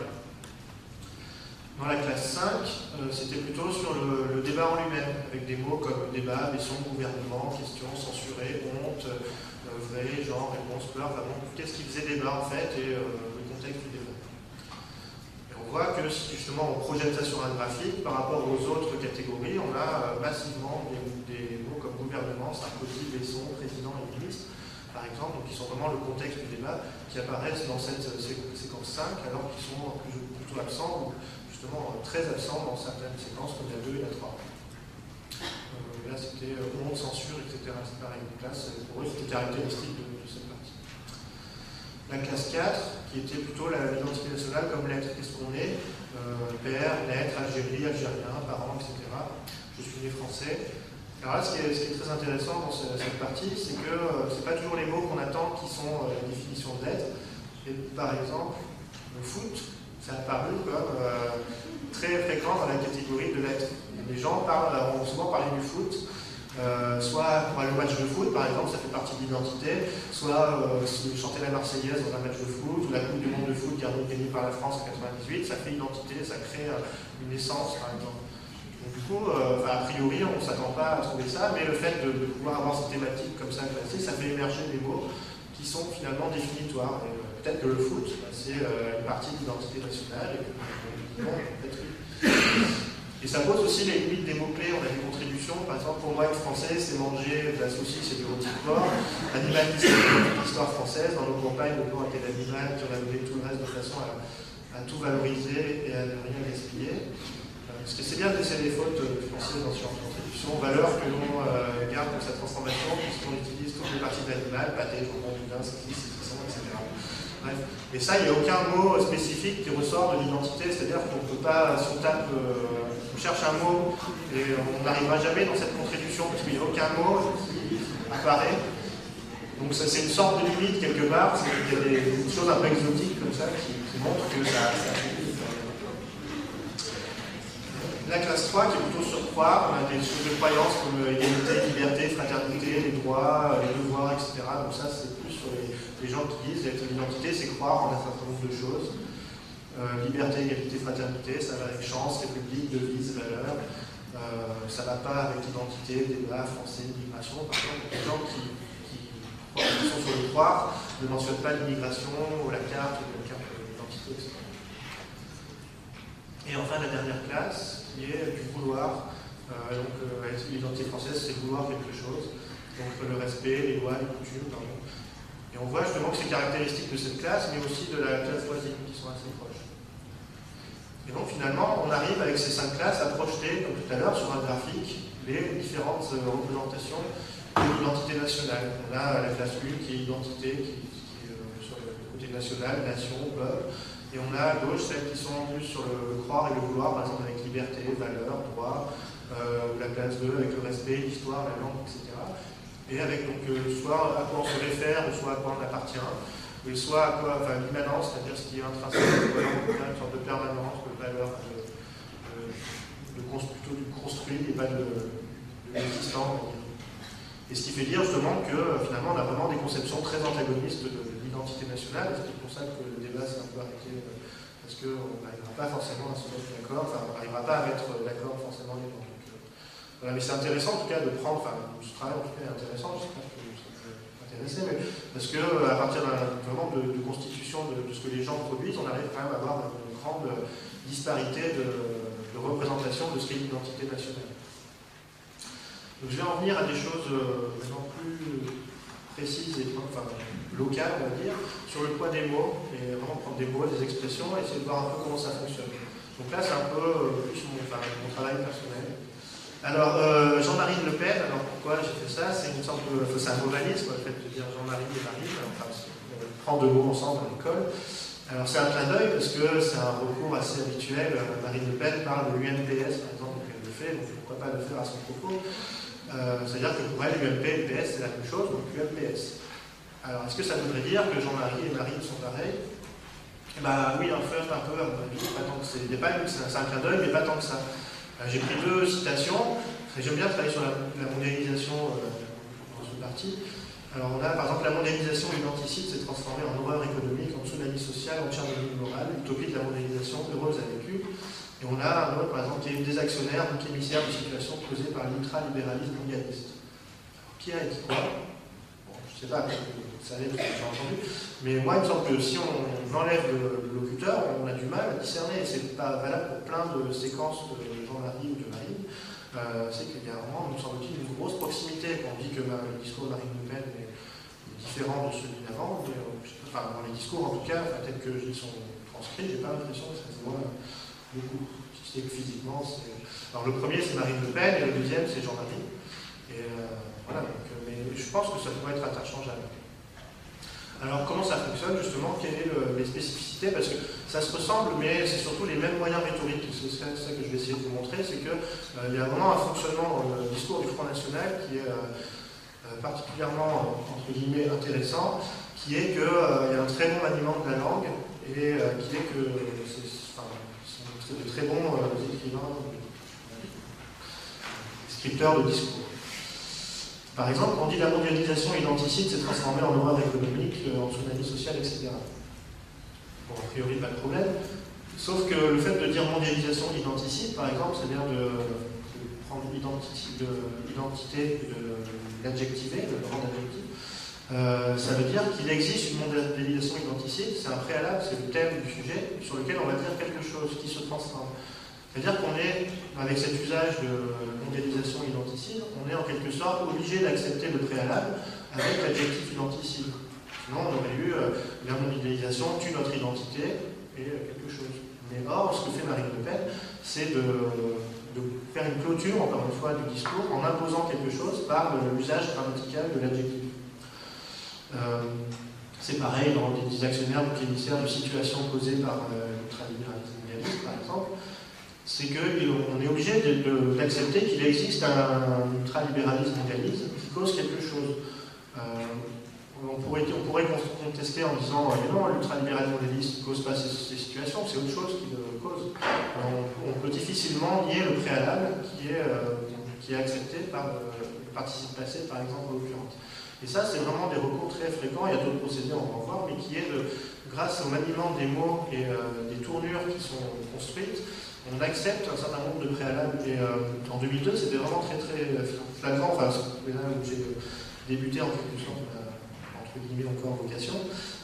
Dans la classe 5, euh, c'était plutôt sur le, débat en lui-même, avec des mots comme débat, son gouvernement, question, censuré, honte, euh, vrai, genre, réponse, peur, enfin bon, qu'est-ce qui faisait débat en fait et euh, le contexte du débat. Et on voit que si justement on projette ça sur un graphique, par rapport aux autres catégories, on a massivement des, mots comme gouvernement, Sarkozy, Besson, exemple, donc qui sont vraiment le contexte du débat, qui apparaissent dans cette séquence 5, alors qu'ils sont plutôt absents très absent dans certaines séquences comme la 2 et la 3. Euh, là, c'était honte, euh, censure, etc. C'est pareil. Donc là, pour eux, c'était caractéristique de, cette partie. La classe 4, qui était plutôt l'identité nationale comme lettre. Qu'est-ce qu'on est? Euh, Père, lettre, Algérie, Algérien, parents, etc. Je suis né français. Alors là, ce qui, est, très intéressant dans cette partie, c'est que ce n'est pas toujours les mots qu'on attend qui sont la définition de lettre. Et par exemple, le foot, ça a paru comme euh, très fréquent dans la catégorie de lettres. Les gens parlent, ont souvent parlé du foot, euh, soit pour aller au match de foot, par exemple, ça fait partie de l'identité, soit euh, chanter la Marseillaise dans un match de foot, ou la Coupe du Monde de foot gagnée par la France en 98, ça fait identité, ça crée une essence, par exemple. Coup, a priori, on ne s'attend pas à trouver ça, mais le fait de, pouvoir avoir cette thématique comme ça classée, ça fait émerger des mots qui sont finalement définitoires peut-être que le foot, c'est euh, une partie de l'identité nationale. Et, ça pose aussi les limites des mots-clés. On a des contributions. Par exemple, pour moi, être français, c'est manger de la saucisse et du rôti de porc. Animaliste, c'est l'histoire française. Dans nos campagnes, le porc était l'animal qui a donné tout le reste de façon à, tout valoriser et à ne rien gaspiller. Euh, parce que c'est bien de laisser les fautes françaises dans de contribution. Valeur que l'on euh, garde pour sa transformation, puisqu'on utilise toutes les parties de l'animal, pâté, jambon, boudin, saucisse, etc. Et ça, il n'y a aucun mot spécifique qui ressort de l'identité, c'est-à-dire qu'on ne peut pas, si on tape, euh, on cherche un mot et on n'arrivera jamais dans cette contribution parce qu'il n'y a aucun mot qui apparaît. Donc ça, c'est une sorte de limite quelque part, il y a des, choses un peu exotiques comme ça qui, montrent que ça, ça la classe 3 qui est plutôt sur croire, on a des choses de croyance comme égalité, liberté, fraternité, les droits, les devoirs, etc. Donc ça c'est plus sur les, gens qui disent que l'identité, c'est croire en un certain nombre de choses. Euh, liberté, égalité, fraternité, ça va avec chance, république, devise, valeur. Euh, ça ne va pas avec l'identité, débat, français, immigration. Par exemple, les gens qui, sont sur le croire ne mentionnent pas l'immigration ou la carte la carte d'identité, etc. Et enfin, la dernière classe, qui est du vouloir. Euh, donc, l'identité française, c'est vouloir quelque chose. Donc, le respect, les lois, les coutumes, pardon. Et on voit justement que c'est caractéristique de cette classe, mais aussi de la classe voisine, qui sont assez proches. Et donc finalement, on arrive avec ces cinq classes à projeter, comme tout à l'heure, sur un graphique, les différentes euh, représentations de l'identité nationale. On a la classe 1 qui est identité, qui, est euh, sur le côté national, nation, peuple. Et on a à gauche celles qui sont plus sur le croire et le vouloir, par exemple avec liberté, valeur, droit, euh, la classe 2 avec le respect, l'histoire, la langue, etc et avec donc euh, soit à quoi on se réfère, soit à quoi on appartient. et soit à quoi, enfin, l'immanence, c'est-à-dire ce qui est intrinsèque, une sorte de permanence, de valeur, de, plutôt du construit et pas de, l'existant. Et ce qui fait dire justement que finalement on a vraiment des conceptions très antagonistes de, l'identité nationale, c'est pour ça que débat s'est un peu arrêté, parce qu'on n'arrivera pas forcément à se mettre d'accord, enfin on n'arrivera pas à mettre d'accord forcément les gens. Donc, euh, mais c'est intéressant en tout cas de prendre, enfin ce travail en tout cas est intéressant, j'espère que mais parce qu'à euh, partir vraiment de, de constitution de, ce que les gens produisent, on arrive quand même à avoir une grande disparité de, représentation de ce qu'est l'identité nationale. Donc je vais en venir à des choses euh, maintenant plus précises et enfin, locales, on va dire, sur le poids des mots, et vraiment prendre des mots, des expressions, et essayer de voir un peu comment ça fonctionne. Donc là, c'est un peu euh, plus mon, travail personnel. Alors, euh, Jean-Marie Le Pen, alors pourquoi j'ai fait ça? C'est une sorte de. C'est un modalisme, le fait de dire Jean-Marie et Marine, enfin, on prend deux mots ensemble à l'école. Alors, c'est un clin d'œil parce que c'est un recours assez habituel. Marine Le Pen parle de l'UNPS, par exemple, donc elle le fait, donc pourquoi pas le faire à son propos euh, C'est-à-dire que pour elle, l'UMP et c'est la même chose, donc UMPS. Alors, est-ce que ça voudrait dire que Jean-Marie et Marine sont pareils? Ben, oui, en fait, un peu, à mon avis, pas tant que c'est. C'est un clin d'œil, mais pas tant que ça. Euh, j'ai pris deux citations. J'aime bien travailler sur la, mondialisation euh, dans ce parti. Alors on a par exemple la mondialisation identicite s'est transformée en horreur économique, en tsunami social, en tchernobyl moral, utopie de la mondialisation heureuse à vécu. Et on a par exemple qui est des actionnaires, donc émissaires de situations causées par l'ultralibéralisme mondialiste. qui a dit quoi? Je sais pas, ça allait, j'ai entendu. Mais moi, il me semble que si on enlève le, locuteur, on a du mal à discerner. C'est pas valable pour plein de séquences de Jean-Marie ou de Marine. Euh, c'est qu'il y a vraiment, me semble-t-il, une grosse proximité. On dit que le discours de Marine Le Pen est, différent de celui d'avant, euh, enfin, dans les discours en tout cas, peut-être que sont transcrits, j'ai pas l'impression que ça se voit physiquement. Alors le premier, c'est Marine Le Pen, et le deuxième, c'est Jean-Marie. Et euh, voilà, donc je pense que ça pourrait être interchangeable. Alors comment ça fonctionne justement? Quelles sont les spécificités? Parce que ça se ressemble, mais c'est surtout les mêmes moyens rhétoriques. C'est ça que je vais essayer de vous montrer, c'est qu'il euh, y a vraiment un fonctionnement dans le discours du Front National qui est euh, euh, particulièrement, entre guillemets, intéressant, qui est qu'il y a un très bon maniement de la langue et qui est que de très bons écrivains, scripteurs de discours. Par exemple, on dit la mondialisation identicite s'est transformée en horreur économique, euh, en tsunami social, etc. Bon, a priori, pas de problème. Sauf que le fait de dire mondialisation identicite, par exemple, c'est-à-dire de, prendre l'identité, de l'adjectiver, de le rendre adjectif, euh, ça veut dire qu'il existe une mondialisation identicite, c'est un préalable, c'est le thème du sujet sur lequel on va dire quelque chose qui se transforme. C'est-à-dire qu'on est, avec cet usage de mondialisation identicide, on est en quelque sorte obligé d'accepter le préalable avec l'adjectif identicide. Sinon, on aurait eu euh, la mondialisation tue notre identité et euh, quelque chose. Mais or, ce que fait Marine Le Pen, c'est de, faire une clôture, encore une fois, du discours en imposant quelque chose par l'usage grammatical de l'adjectif. Euh, c'est pareil dans des actionnaires ou émissaires de situations causées par l'ultralibéralisme mondialiste, par exemple c'est qu'on est obligé d'accepter qu'il existe un ultralibéralisme mondialiste qui cause quelque chose. Euh, on, pourrait, on, pourrait, contester en disant mais non, l'ultralibéralisme mondialiste ne cause pas ces, situations, c'est autre chose qui le cause. On, peut difficilement lier le préalable qui est, euh, qui est accepté par le participe passé, par exemple, en l'occurrence. Et ça, c'est vraiment des recours très fréquents. Il y a d'autres procédés, on va mais qui est de, grâce au maniement des mots et euh, des tournures qui sont construites, on accepte un certain nombre de préalables. Et euh, en 2002, c'était vraiment très très flagrant, enfin, c'est là où j'ai débuté en quelque sorte entre guillemets encore vocation,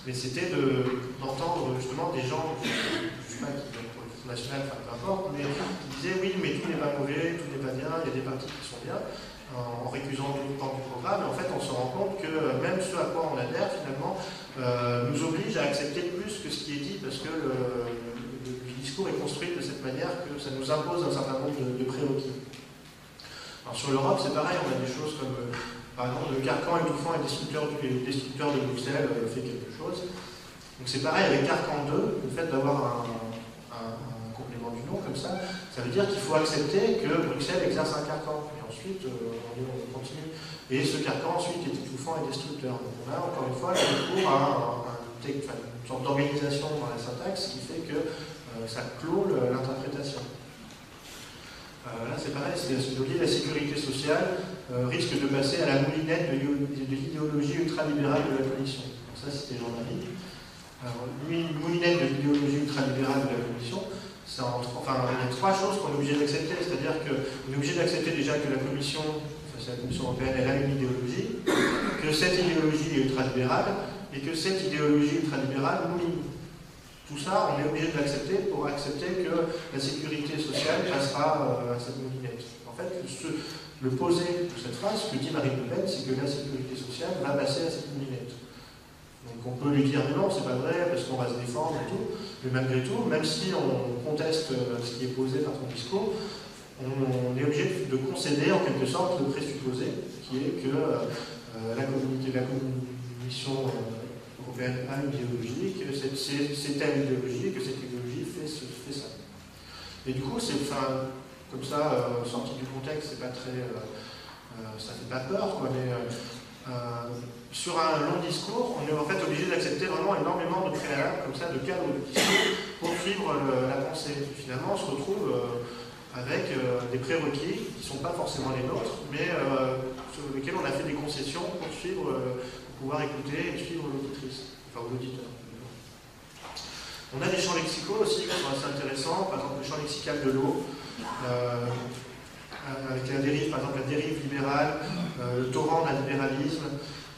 mais c'était d'entendre justement des gens, je ne sais pas qui National, enfin peu importe, mais qui disaient oui, mais tout n'est pas mauvais, tout n'est pas bien, il y a des partis qui sont bien, en récusant d'autres pans du programme, et en fait on se rend compte que même ce à quoi on adhère finalement euh, nous oblige à accepter plus que ce qui est dit, parce que le, discours est construit de cette manière que ça nous impose un certain nombre de, prérequis. Alors sur l'Europe, c'est pareil, on a des choses comme, euh, par exemple, le carcan étouffant et destructeur, destructeur de Bruxelles euh, fait quelque chose. Donc c'est pareil avec carcan 2, le fait d'avoir un, complément du nom comme ça, ça veut dire qu'il faut accepter que Bruxelles exerce un carcan. Ensuite, euh, on, continue. Et ce carcan ensuite est étouffant et destructeur. Donc on a encore une fois le recours à un sorte d'organisation dans la syntaxe qui fait que ça clôt l'interprétation. là, c'est pareil, c'est la sécurité sociale risque de passer à la moulinette de, l'idéologie ultralibérale de la commission. ça, c'était Jean-Marie. Alors, moulinette de l'idéologie ultralibérale de la commission, enfin, il y a trois choses qu'on est obligé d'accepter. C'est-à-dire qu'on est obligé d'accepter déjà que la Commission, enfin, c'est la Commission européenne, elle a une idéologie, que cette idéologie est ultralibérale, et que cette idéologie ultralibérale mouline. Tout ça, on est obligé de l'accepter pour accepter que la sécurité sociale passera euh, à cette moulinette. En fait, le posé de cette phrase, ce que dit Marine Le Pen, c'est que la sécurité sociale va passer à cette moulinette. On peut lui dire non, c'est pas vrai, parce qu'on va se défendre et tout, mais malgré tout, même si on conteste euh, ce qui est posé par son discours, on, est obligé de concéder en quelque sorte le présupposé, qui est que euh, la, communauté, la Commission euh, européenne a une idéologie, que c'est telle idéologie, que cette idéologie fait, fait ça. Et du coup, c'est comme ça, sorti du contexte, c'est pas très. ça fait pas peur, quoi, mais sur un long discours, on est en fait obligé d'accepter vraiment énormément de préalables, comme ça, de cadres de discours pour suivre la pensée. Finalement, on se retrouve euh, avec euh, des prérequis qui ne sont pas forcément les nôtres, mais euh, sur lesquels on a fait des concessions pour suivre, pour pouvoir écouter et suivre l'auditrice, enfin l'auditeur. On a des champs lexicaux aussi qui sont assez intéressants, par exemple le champ lexical de l'eau, avec la dérive, par exemple la dérive libérale, le torrent d'un libéralisme,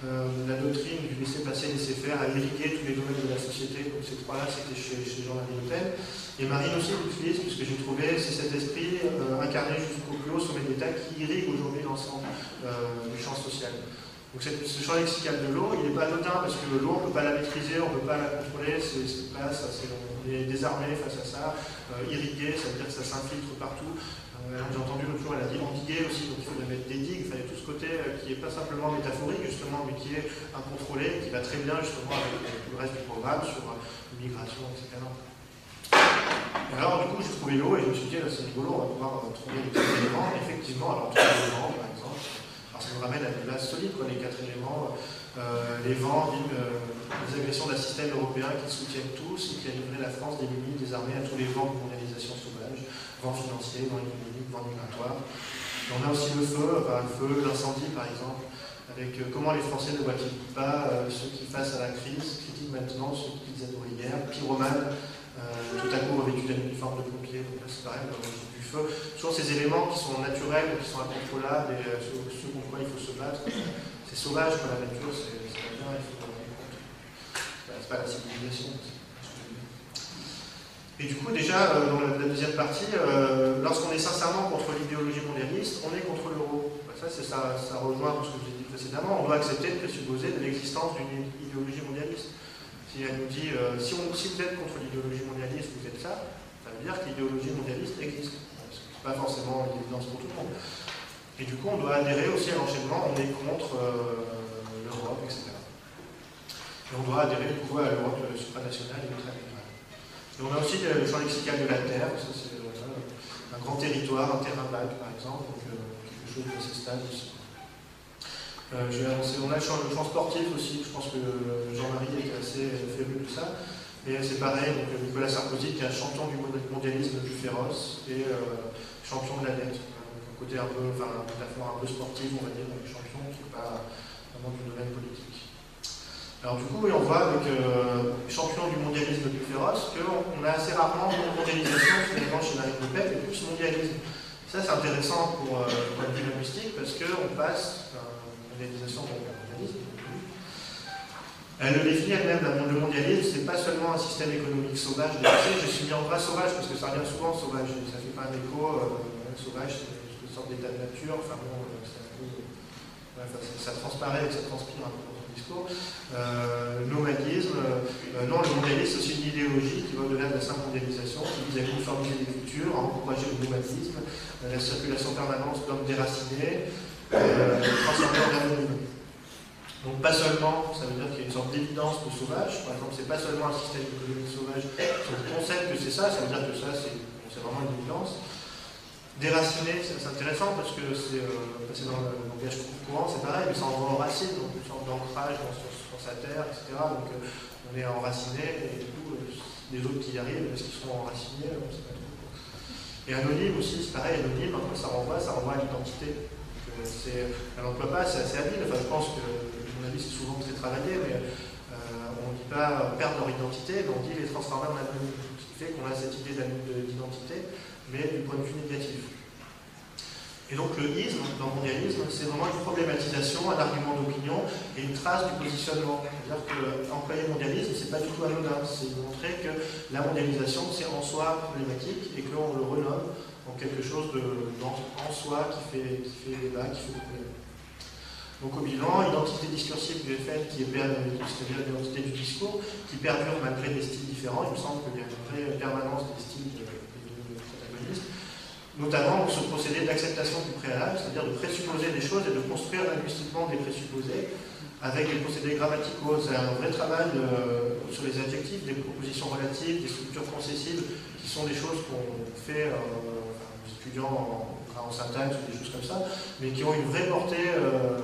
euh, la doctrine du laisser-passer, laisser-faire a irrigué tous les domaines de la société. Donc ces trois-là, c'était chez, Jean-Marie Le Pen. Et Marine aussi l'utilise, puisque j'ai trouvé, c'est cet esprit euh, incarné jusqu'au plus haut sommet d'État qui irrigue aujourd'hui l'ensemble euh, du champ social. Donc ce champ lexical de l'eau, il n'est pas anodin parce que l'eau, on ne peut pas la maîtriser, on ne peut pas la contrôler, c'est on est désarmé face à ça, irrigué, ça veut dire que ça s'infiltre partout. Euh, j'ai entendu l'autre jour, elle a dit endiguer aussi, donc il faut mettre des digues. il a tout ce côté euh, qui n'est pas simplement métaphorique, justement, mais qui est incontrôlé, qui va très bien, justement, avec le reste du programme sur euh, l'immigration, etc. alors, du coup, j'ai trouvé l'eau et je me suis dit, c'est rigolo, on va pouvoir trouver les quatre éléments. Effectivement, alors, trois éléments, par exemple, alors ça nous ramène à des bases solides, quoi, les quatre éléments. les vents, les agressions d'un système européen qui soutiennent tous et qui a livré la France démunie, désarmée à tous les vents de mondialisation sauvage, vents financiers, vents économiques migratoire. on a aussi le feu, le feu, l'incendie par exemple, avec euh, comment les Français ne voient-ils pas euh, ceux qui, face à la crise, critiquent maintenant ceux qu'ils adoraient hier, pyromanes, euh, tout à coup revêtus d'un uniforme de pompier, donc c'est pareil, du feu. Toujours ces éléments qui sont naturels, qui sont incontrôlables et ceux, contre quoi il faut se battre. C'est sauvage pour la nature, c'est bien, il faut en compte. C'est pas la civilisation. Et du coup, déjà, euh, dans la deuxième partie, euh, lorsqu'on est sincèrement contre l'idéologie mondialiste, on est contre l'euro. Ça, ça, ça rejoint tout ce que j'ai dit précédemment. On doit accepter de présupposer l'existence d'une idéologie mondialiste. Si elle nous dit, euh, si, on, si, vous êtes contre l'idéologie mondialiste, vous êtes ça, ça veut dire que l'idéologie mondialiste existe. Ce n'est pas forcément une évidence pour tout le monde. Et du coup, on doit adhérer aussi à l'enchaînement, on est contre l'Europe, etc. Et on doit adhérer du coup à l'Europe supranationale et on a aussi le champ lexical de la Terre, ça c'est un grand territoire, un terrain vague par exemple, donc euh, quelque chose assez stable aussi. Euh, on a le champ, sportif aussi, je pense que Jean-Marie était assez féru de ça. Et c'est pareil, donc Nicolas Sarkozy qui est un champion du mondialisme plus féroce et euh, champion de la dette. un côté un peu, enfin, un peu sportive, on va dire, champion qui n'est pas vraiment du domaine politique. Alors du coup, on voit avec euh, champion du mondialisme le plus féroce qu'on a assez rarement de mondialisation finalement chez Marine Le Pen et plus mondialisme. Ça c'est intéressant pour euh, le de linguistique parce qu'on passe euh, mondialisation donc mondialisme. Elle le définit elle-même, le mondialisme, c'est pas seulement un système économique sauvage. Je suis mis en bras sauvage parce que ça revient souvent sauvage. Ça fait pas un écho. Euh, sauvage, c'est une sorte d'état de nature. Enfin bon, ça transparaît et ça transpire un peu discours. Euh, nomadisme, euh, non, le mondialisme, c'est une idéologie qui va au-delà de la simple mondialisation, qui vise à uniformiser les cultures, à encourager le nomadisme, euh, la circulation permanente d'hommes déracinés, transformer en anonyme. Donc pas seulement, ça veut dire qu'il y a une sorte d'évidence de sauvage, par exemple, c'est pas seulement un système économique sauvage, si on concède que c'est ça, ça veut dire que ça, c'est vraiment une évidence. Déraciné, c'est intéressant parce que c'est dans le langage courant, c'est pareil, mais ça envoie en racine, donc une sorte d'ancrage sur, sa terre, etc. Donc on est enraciné et du coup, les autres qui y arrivent, est-ce qu'ils seront enracinés On sait pas trop. Et anonyme aussi, c'est pareil, anonyme, hein, ça renvoie, ça renvoie à l'identité. Elle n'emploie pas, c'est assez habile. Enfin, je pense que, à mon avis, c'est souvent très travaillé, mais euh, on ne dit pas perdre leur identité, mais on dit les transformer en anonyme. Ce qui fait qu'on a cette idée d'identité, mais du point de vue négatif. Et donc le isme, dans le mondialisme, c'est vraiment une problématisation, un argument d'opinion et une trace du positionnement. C'est-à-dire qu'employer mondialisme, c'est pas du tout anodin, c'est montrer que la mondialisation, c'est en soi problématique et qu'on le renomme en quelque chose de, en soi qui fait, qui fait débat, qui fait problème. Donc au bilan, identité discursive du FN qui est c'est-à-dire l'identité du discours, qui perdure malgré des styles différents. Il me semble qu'il y a une vraie permanence des styles notamment ce procédé d'acceptation du préalable, c'est-à-dire de présupposer des choses et de construire linguistiquement des présupposés avec des procédés grammaticaux. C'est un vrai travail euh, sur les adjectifs, des propositions relatives, des structures concessives, qui sont des choses qu'on fait euh, aux étudiants en, syntaxe ou des choses comme ça, mais qui ont une vraie portée euh,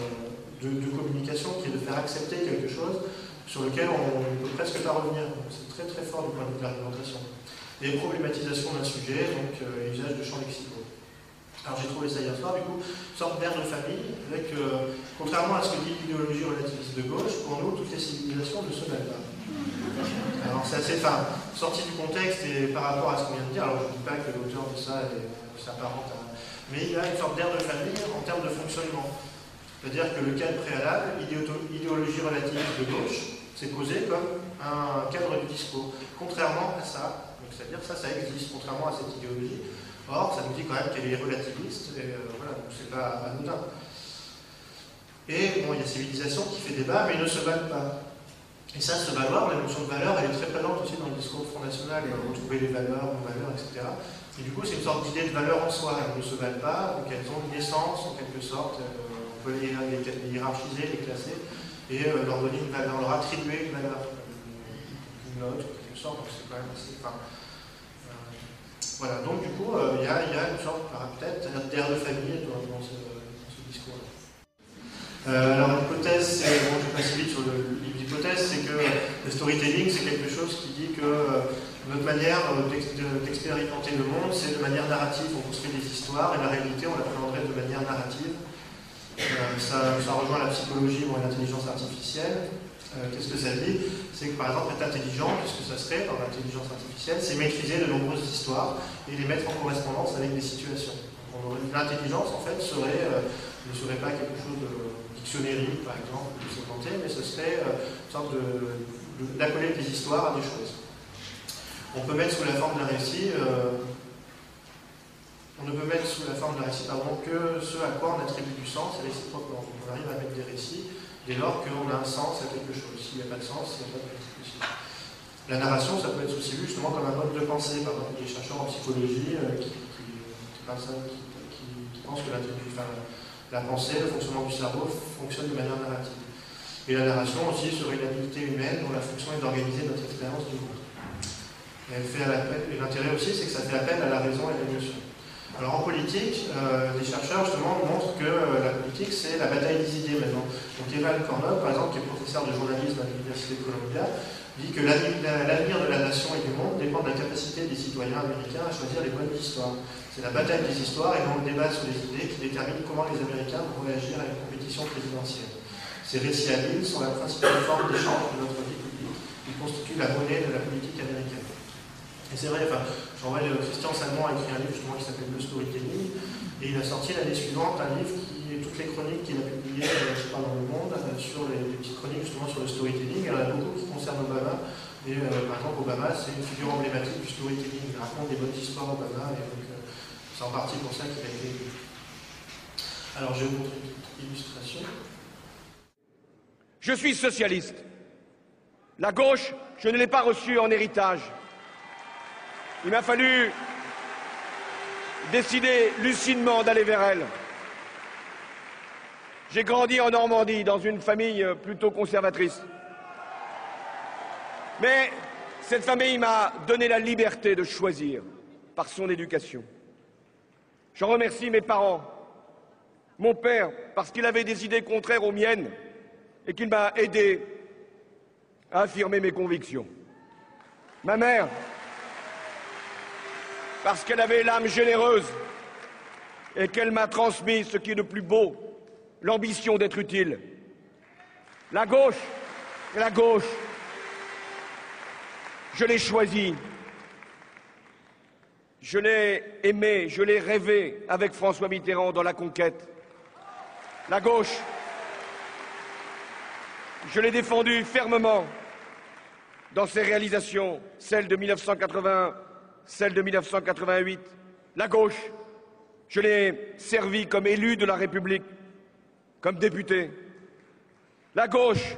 de, communication qui est de faire accepter quelque chose sur lequel on ne peut presque pas revenir. C'est très très fort du point de vue de l'argumentation et problématisation d'un sujet, donc euh, usage de champs lexicaux. Alors j'ai trouvé ça hier soir, du coup, sorte d'air de famille, avec, euh, contrairement à ce que dit l'idéologie relativiste de gauche, pour nous, toutes les civilisations ne se mêlent pas. Alors c'est assez, enfin, sorti du contexte et par rapport à ce qu'on vient de dire, alors je ne dis pas que l'auteur de ça s'apparente à... Mais il a une sorte d'air de famille en termes de fonctionnement. C'est-à-dire que le cadre préalable, idéologie relative de gauche, c'est posé comme un cadre de discours. Contrairement à ça, c'est-à-dire ça, ça existe, contrairement à cette idéologie. Or, ça nous dit quand même qu'elle est relativiste, et euh, voilà, donc c'est pas anodin. Et bon, il y a civilisation qui fait débat, mais ils ne se valent pas. Et ça, se valoir, la notion de valeur, elle est très présente aussi dans le discours Front et retrouver les valeurs, les valeurs, etc. Et du coup, c'est une sorte d'idée de valeur en soi. Elles ne se valent pas, donc elles ont une essence, en quelque sorte. Euh, on peut les, hiérarchiser, les classer, et euh, leur donner une valeur, leur attribuer une valeur, une note, en quelque sorte. Donc c'est quand même assez. Voilà, donc du coup, euh, il y, a une sorte, peut-être, d'air de famille dans, ce, discours-là. Euh, alors l'hypothèse, c'est, bon, je passe vite sur l'hypothèse, c'est que le storytelling, c'est quelque chose qui dit que euh, notre manière d'expérimenter le monde, c'est de manière narrative. On construit des histoires et la réalité, on la l'appréhenderait de manière narrative. ça, rejoint la psychologie ou l'intelligence artificielle. Euh, qu'est-ce que ça dit C'est que par exemple être intelligent, qu'est-ce que ça serait dans l'intelligence artificielle C'est maîtriser de nombreuses histoires et les mettre en correspondance avec des situations. L'intelligence en fait euh, ne serait pas quelque chose de dictionnaire par exemple, de se mais ce serait euh, une sorte d'accoler de, des histoires à des choses. On peut mettre sous la forme on ne peut mettre sous la forme d'un récit pardon, que ce à quoi on attribue du sens et réciproquement. On arrive à mettre des récits dès lors qu'on a un sens à quelque chose. S'il n'y a pas de sens, il n'y a pas de possible. La narration, ça peut être aussi vu justement comme un mode de pensée, par exemple, des chercheurs en psychologie euh, qui, pensent que la, pensée, le fonctionnement du cerveau fonctionne de manière narrative. Et la narration aussi serait une habilité humaine dont la fonction est d'organiser notre expérience du monde. Et l'intérêt aussi, c'est que ça fait appel à la raison et à l'émotion. Alors en politique, euh, les chercheurs justement montrent que euh, la politique c'est la bataille des idées maintenant. Donc Evan Cornell, par exemple, qui est professeur de journalisme à l'Université de Columbia, dit que l'avenir de la nation et du monde dépend de la capacité des citoyens américains à choisir les bonnes histoires. C'est la bataille des histoires et non le débat sur les idées qui détermine comment les Américains vont réagir à une compétition présidentielle. Ces récits habiles sont la principale forme d'échange de notre vie publique. Ils constituent la monnaie de la politique américaine. Et c'est vrai, enfin, euh, Christian Salmon a écrit un livre justement qui s'appelle Le Storytelling, et il a sorti l'année suivante un livre qui est toutes les chroniques qu'il a publiées euh, je dans le monde, euh, sur les, petites chroniques justement sur le storytelling. Il y en a beaucoup qui concernent Obama, et par exemple Obama c'est une figure emblématique du storytelling, il raconte des bonnes histoires Obama, et donc c'est en partie pour ça qu'il a été. Alors je vais vous montrer une petite illustration. Je suis socialiste. La gauche, je ne l'ai pas reçue en héritage. Il m'a fallu décider lucidement d'aller vers elle. J'ai grandi en Normandie dans une famille plutôt conservatrice. Mais cette famille m'a donné la liberté de choisir par son éducation. Je remercie mes parents. Mon père, parce qu'il avait des idées contraires aux miennes et qu'il m'a aidé à affirmer mes convictions. Ma mère, parce qu'elle avait l'âme généreuse et qu'elle m'a transmis ce qui est le plus beau, l'ambition d'être utile. La gauche, la gauche, je l'ai choisie. Je l'ai aimé, je l'ai rêvé avec François Mitterrand dans la conquête. La gauche, je l'ai défendue fermement dans ses réalisations, celles de 1980, celles de 1988. La gauche, je l'ai servi comme élu de la République, comme député. La gauche,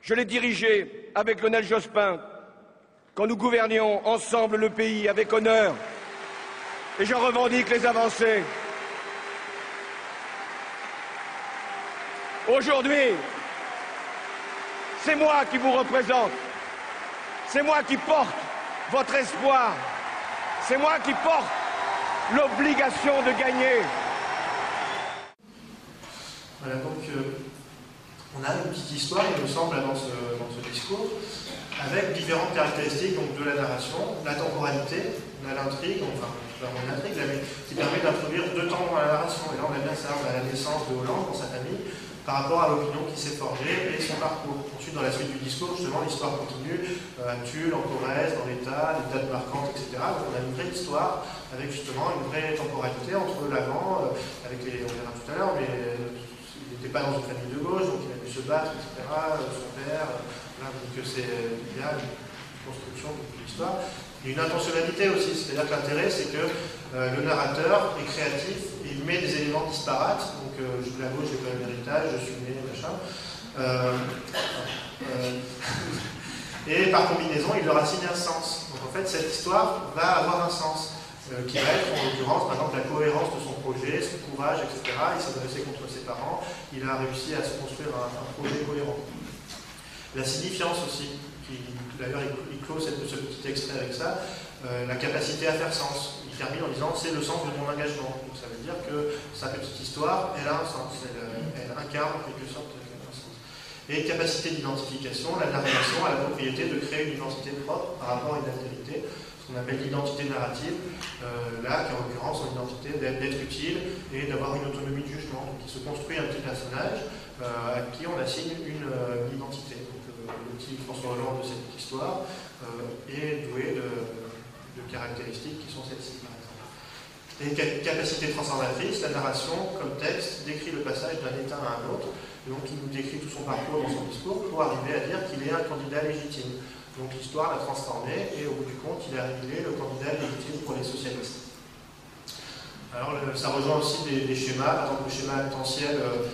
je l'ai dirigée avec Lionel Jospin quand nous gouvernions ensemble le pays avec honneur. Et je revendique les avancées. Aujourd'hui, c'est moi qui vous représente. C'est moi qui porte votre espoir. C'est moi qui porte l'obligation de gagner. Voilà, donc euh, on a une petite histoire, il me semble, dans ce, dans ce discours, avec différentes caractéristiques donc, de la narration, la temporalité, on a l'intrigue, enfin, pas vraiment l'intrigue, qui permet d'introduire deux temps dans la narration. Et là, on a bien ça, on a la naissance de Hollande dans sa famille, par rapport à l'opinion qui s'est forgée et son parcours. Ensuite, dans la suite du discours, justement, l'histoire continue euh, à Tulle, en Corrèze, dans l'État, les dates marquantes, etc. Donc, on a une vraie histoire avec justement une vraie temporalité entre l'avant, euh, avec les, on verra tout à l'heure, mais euh, il n'était pas dans une famille de gauche, donc il a dû se battre, etc. son père, voilà, donc c'est il y une construction de l'histoire. Une intentionnalité aussi, c'est-à-dire que l'intérêt, c'est que euh, le narrateur est créatif, il met des éléments disparates, donc euh, je la gauche, j'ai pas le héritage, je suis né, machin. Euh, et par combinaison, il leur assigne un sens. Donc en fait, cette histoire va avoir un sens, qui va être en l'occurrence, par exemple, la cohérence de son projet, son courage, etc. Il s'est dressé contre ses parents, il a réussi à se construire un, un projet cohérent. La signifiance aussi, qui d'ailleurs il, clôt ce petit extrait avec ça, euh, la capacité à faire sens. Il termine en disant c'est le sens de mon engagement. Donc ça veut dire que sa petite histoire, elle a un sens, elle, euh, incarne en quelque sorte un sens. Et capacité d'identification, la narration a la propriété de créer une identité propre par rapport à une altérité, ce qu'on appelle l'identité narrative, euh, là, qui en l'occurrence son identité d'être utile et d'avoir une autonomie de jugement. Donc il se construit un petit personnage euh, à qui on assigne euh, une identité. Euh, petit François Hollande de cette histoire euh, est doué de, caractéristiques qui sont celles-ci. Et une ca- capacité transformatrice, la narration, comme texte, décrit le passage d'un état à un autre, et donc il nous décrit tout son parcours dans son discours pour arriver à dire qu'il est un candidat légitime. Donc l'histoire l'a transformé, et au bout du compte, il a révélé le candidat légitime pour les socialistes. Alors ça rejoint aussi des, schémas, par exemple le schéma actantiel euh,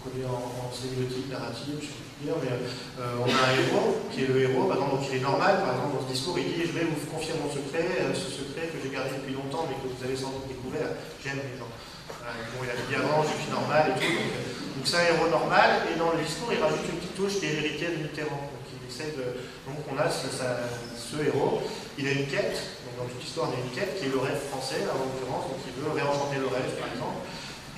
qu'on connaît en, en sémiotique narrative, euh, on a un héros qui est le héros, donc il est normal, par exemple dans ce discours, il dit je vais vous confier mon secret, euh, ce secret que j'ai gardé depuis longtemps mais que vous avez sans doute découvert, j'aime les gens. Voilà, bon, il a dit avant, je suis normal et tout, donc, euh, c'est un héros normal, et dans le discours il rajoute une petite touche qui est l'héritier de Mitterrand. Donc il essaie de. Donc on a ce, héros, il a une quête, donc dans toute histoire il a une quête qui est le rêve français, en l'occurrence, donc il veut réenchanter le rêve par exemple.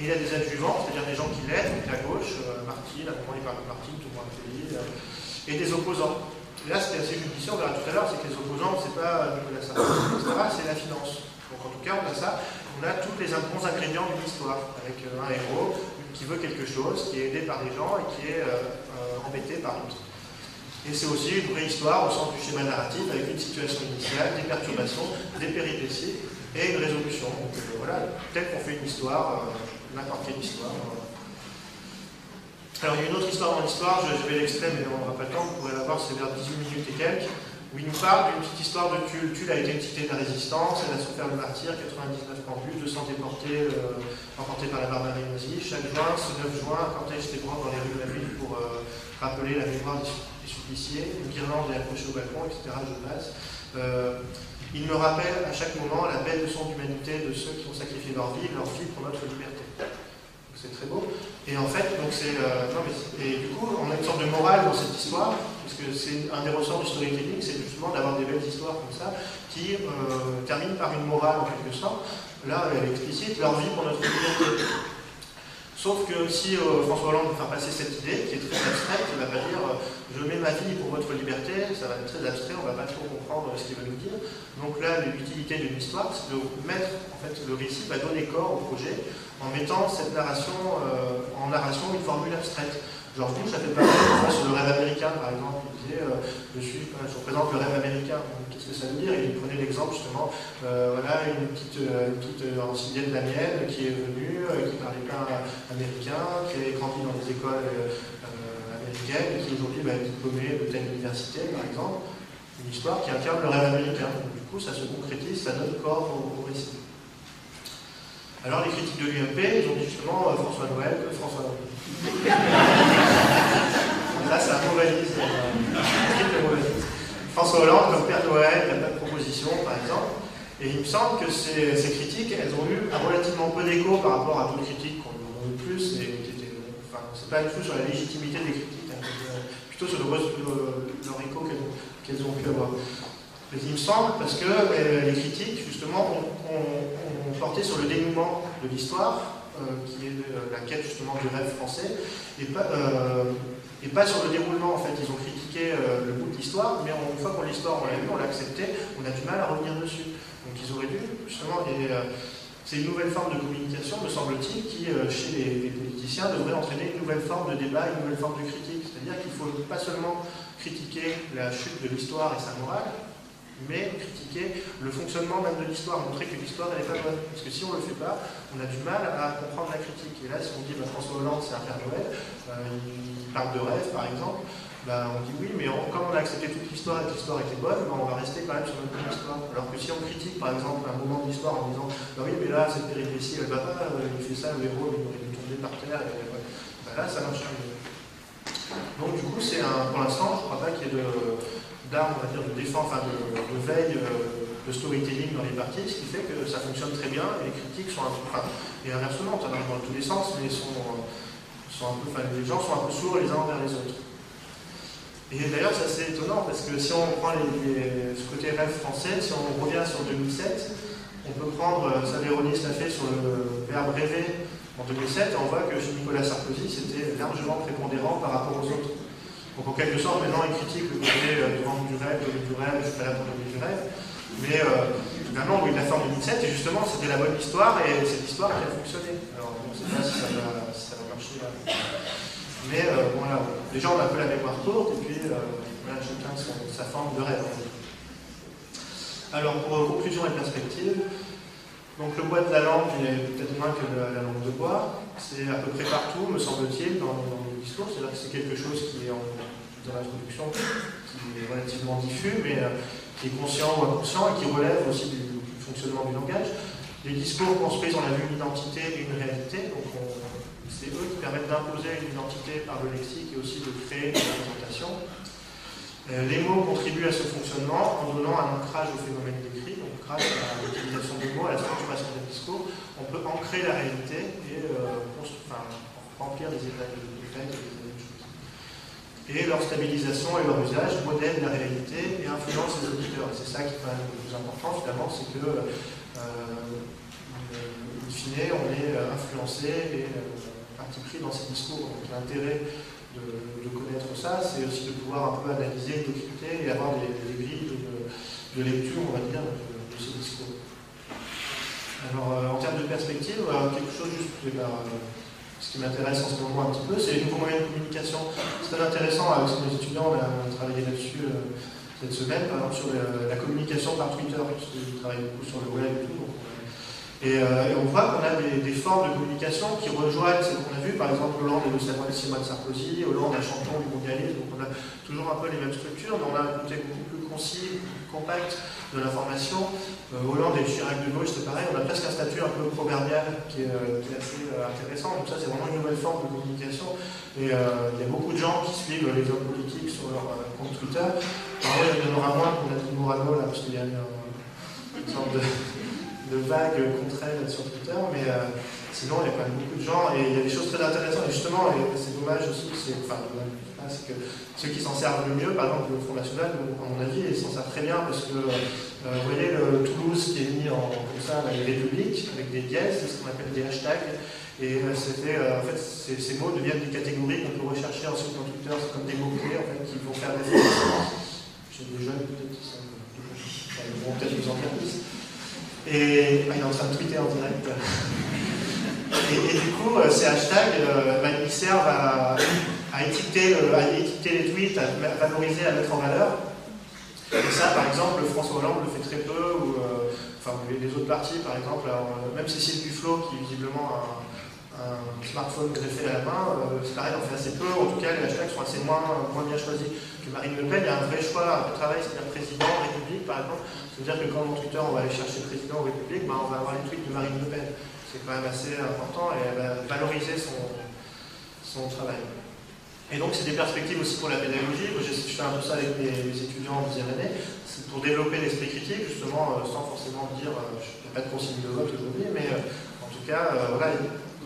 Et il a des adjuvants, c'est-à-dire des gens qui l'aident, donc à gauche, Martine, à un moment il parle de Martine, tout le monde euh, et des opposants. Là c'était assez judicieux, on verra tout à l'heure, c'est que les opposants, c'est pas Nicolas etc., c'est la finance. Donc en tout cas on a ça, on a tous les bons ingrédients d'une histoire, avec euh, un héros qui veut quelque chose, qui est aidé par des gens et qui est euh, embêté par d'autres. Et c'est aussi une vraie histoire au sens du schéma narratif, avec une situation initiale, des perturbations, des péripéties et une résolution. Donc voilà, tel qu'on fait une histoire, n'importe quelle histoire. Alors il y a une autre histoire dans l'histoire, je, vais l'extrait, mais on n'aura pas le temps, vous pourrez la voir, c'est vers 18 minutes et quelques, où il nous parle d'une petite histoire de Tulle. Tulle a été une de la résistance, elle a souffert le martyr, 99 pendus, 200 déportés, euh, emportés par la barbarie nazie. Chaque juin, ce 9 juin, un cortège s'ébranle dans les rues de la ville pour euh, rappeler la mémoire des suppliciés, une guirlande est accrochée au balcon, etc. Je passe. Euh, il me rappelle à chaque moment la belle leçon d'humanité de ceux qui ont sacrifié leur vie, leur vie pour notre liberté. C'est très beau. Et en fait, donc c'est, euh, c'est- et du coup, on a une sorte de morale dans cette histoire, puisque c'est un des ressorts du storytelling, c'est justement d'avoir des belles histoires comme ça, qui euh, terminent par une morale en quelque sorte. là, elle est explicite, leur vie pour notre liberté. Sauf que si euh, François Hollande veut faire passer cette idée, qui est très abstraite, il ne va pas dire euh, je mets ma vie pour votre liberté, ça va être très abstrait, on ne va pas trop comprendre ce qu'il veut nous dire. Donc là, l'utilité d'une histoire, c'est de mettre, en fait, le récit va donner corps au projet en mettant cette narration euh, en narration une formule abstraite. George Bush a fait parler sur le rêve américain, par exemple. Euh, je, suis, je, représente le rêve américain. Qu'est-ce que ça veut dire? Il prenait l'exemple justement euh, voilà, une petite, euh, une petite ancienne d'Amienne qui est venue, qui parlait pas américain, qui a grandi dans des écoles américaines et qui aujourd'hui va être diplômée de telle université, par exemple. Une histoire qui incarne le rêve américain. Du coup, ça se concrétise, ça donne corps au, récit. Alors les critiques de l'UMP, ils ont justement François Noël, François Noël. *laughs* Là, c'est un mauvais. François Hollande, comme Père Noël, il n'y a pas de proposition, par exemple. Et il me semble que ces, critiques, elles ont eu relativement peu d'écho par rapport à d'autres critiques qu'on a eu plus, et qui étaient. Enfin, c'est pas du tout sur la légitimité des critiques, hein, plutôt sur le, leur écho qu'elles ont pu avoir. Mais il me semble, parce que euh, les critiques, justement, ont porté sur le dénouement de l'histoire, euh, qui est la quête justement du rêve français, et pas, euh, et pas sur le déroulement en fait. Ils ont critiqué euh, le bout de l'histoire, mais une fois qu'on l'histoire, on l'a vu, on l'a accepté, on a du mal à revenir dessus. Donc ils auraient dû justement. Et, c'est une nouvelle forme de communication, me semble-t-il, qui, chez les, les, politiciens, devrait entraîner une nouvelle forme de débat, une nouvelle forme de critique. C'est-à-dire qu'il ne faut pas seulement critiquer la chute de l'histoire et sa morale, mais critiquer le fonctionnement même de l'histoire, montrer que l'histoire n'est pas bonne. Parce que si on ne le fait pas, on a du mal à comprendre la critique. Et là, si on dit bah, François Hollande, c'est un Père Noël, euh, il parle de rêve, par exemple, bah, on dit oui, mais comme on a accepté toute l'histoire et que l'histoire était bonne, bah, on va rester quand même sur notre histoire. Alors que si on critique, par exemple, un moment de l'histoire en disant bah oui, mais là, cette péripétie, elle va pas, euh, il fait ça, le héros, il aurait dû tomber par terre, et, là, ça marche. Donc, du coup, c'est pour l'instant, je ne crois pas qu'il y ait de d'armes, on va dire, de défense, enfin de, veille, euh, de storytelling dans les parties, ce qui fait que ça fonctionne très bien les critiques sont un peu, enfin, et inversement, ça dans tous les sens, mais sont, sont un peu, les gens sont un peu sourds les uns envers les autres. Et d'ailleurs, c'est assez étonnant parce que si on prend ce côté rêve français, si on revient sur 2007, on peut prendre, euh, ça Véronie l'a fait sur le verbe rêver en 2007, et on voit que chez Nicolas Sarkozy, c'était largement prépondérant par rapport aux autres. Donc en quelque sorte, maintenant, il critique le côté euh, du rêve, du rêve, je suis pas là du rêve. Mais euh, finalement, il l'a fait en 2007, et justement, c'était la bonne histoire, et cette histoire qui a fonctionné. Alors, on ne sait pas si ça va, marcher. Mais euh, voilà, les gens ont un peu la mémoire courte, et puis voilà, chacun sa forme de rêve. Alors, pour conclusion et perspective, donc le bois de la lampe est peut-être moins que la, lampe de bois. C'est à peu près partout, me semble-t-il, dans, le discours. C'est-à-dire que c'est quelque chose qui est en, dans l'introduction, qui est relativement diffus, mais euh, qui est conscient ou inconscient et qui relève aussi du, fonctionnement du langage. Les discours construisent, on a vu, une identité et une réalité. Donc c'est eux qui permettent d'imposer une identité par le lexique et aussi de créer une représentation. Euh, les mots contribuent à ce fonctionnement en donnant un ancrage au phénomène décrit grâce à l'utilisation des mots, à la structuration des discours, on peut ancrer la réalité et euh, remplir des états de choses. Et leur stabilisation et leur usage modèlent la réalité et influencent les auditeurs. C'est ça qui est le plus important finalement, c'est que, euh, in fine, on est influencé et euh, parti pris dans ces discours. Donc l'intérêt de, connaître ça, c'est aussi de pouvoir un peu analyser, décrypter et avoir des, grilles de, lecture, on va dire, ce discours. Alors, euh, en termes de perspective, euh, quelque chose juste, eh ben, ce qui m'intéresse en ce moment un petit peu, c'est les nouveaux moyens de communication. C'est très intéressant, avec nos étudiants, on a travaillé là-dessus euh, cette semaine, par exemple sur la communication par Twitter, parce qu'ils travaillent beaucoup sur le web et tout. Et, on voit qu'on a des, formes de communication qui rejoignent ce qu'on a vu, par exemple Hollande et le de Sarkozy, Hollande un champion du mondialisme, donc on a toujours un peu les mêmes structures, mais on a un côté beaucoup plus concis, compact de l'information. Euh, Hollande et Chirac de gauche, c'est pareil, on a presque un statut un peu proverbial qui est, euh, assez euh, intéressant. Donc ça, c'est vraiment une nouvelle forme de communication. Et il y a beaucoup de gens qui suivent les hommes politiques sur leur compte Twitter. Alors, il y en aura moins Nathalie Morano, là, parce qu'il y a une, sorte de, vague contre elle sur Twitter. Mais sinon, il y a quand même beaucoup de gens et il y a des choses très intéressantes. Et justement, c'est dommage aussi, c'est que ceux qui s'en servent le mieux, par exemple le Front National, à mon avis, ils s'en servent très bien parce que, euh, vous voyez, le Toulouse qui est mis en, comme ça, les républiques, avec des dièses, c'est ce qu'on appelle des hashtags. Et euh, c'était, euh, en fait, ces, mots deviennent des catégories qu'on peut rechercher ensuite dans Twitter, c'est comme des mots-clés en fait, qui vont faire des *coughs* J'ai des jeunes peut-être qui sont, ils vont peut-être vous en dire plus. Et ah, il est en train de tweeter en direct. *laughs* Et, du coup, ces hashtags, bah, ils servent à, étiqueter, les tweets, à valoriser, à mettre en valeur. Et ça, par exemple, François Hollande le fait très peu, ou euh, enfin, les autres partis, par exemple, même Cécile Duflo, qui visiblement a un, smartphone greffé à la main, c'est pareil, on fait assez peu. En tout cas, les hashtags sont assez moins, bien choisis que Marine Le Pen. Il y a un vrai choix, un vrai travail, c'est-à-dire président, République, par exemple. C'est-à-dire que quand dans Twitter, on va aller chercher président ou République, ben, on va avoir les tweets de Marine Le Pen c'est quand même assez important et elle va valoriser son travail. Et donc, c'est des perspectives aussi pour la pédagogie. Je, je fais un peu ça avec mes, étudiants en deuxième année. C'est pour développer l'esprit critique, justement, euh, sans forcément dire, euh, n'y a pas de consigne de vote aujourd'hui, mais euh, en tout cas, voilà,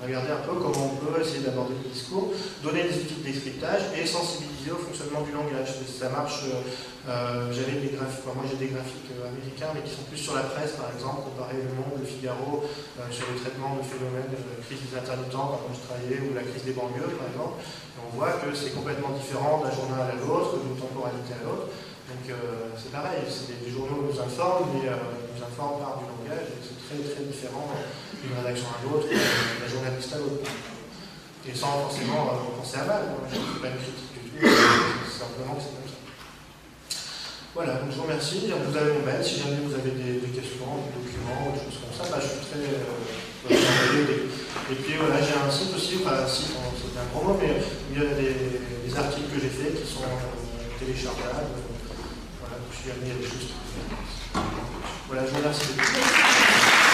regarder un peu comment on peut essayer d'aborder le discours, donner des outils de décryptage et sensibiliser au fonctionnement du langage. Ça marche, euh, j'avais des graphiques, moi j'ai des graphiques euh, américains, mais qui sont plus sur la presse, par exemple, comparé Le Monde, Le Figaro, euh, sur le traitement de phénomènes de crise des intermittents, quand je travaillais, ou la crise des banlieues, par exemple. On voit que c'est complètement différent d'un journal à l'autre, d'une temporalité à l'autre. Donc c'est pareil, des, journaux nous informent, mais nous informent par du langage, c'est très très différent d'une rédaction à l'autre, d'un journaliste à l'autre. Et sans forcément penser à mal, je ne pas une critique du tout, c'est simplement que c'est comme ça. Voilà, donc je vous remercie. Vous avez mon mail, si jamais vous avez des, questions, des documents, des choses comme ça, bah, je suis très. Euh, et puis voilà, j'ai un site aussi, enfin un site, un gros mot, mais il y a des, articles que j'ai faits qui sont euh, téléchargeables. Voilà, je suis amené à des choses. Voilà, je vous remercie.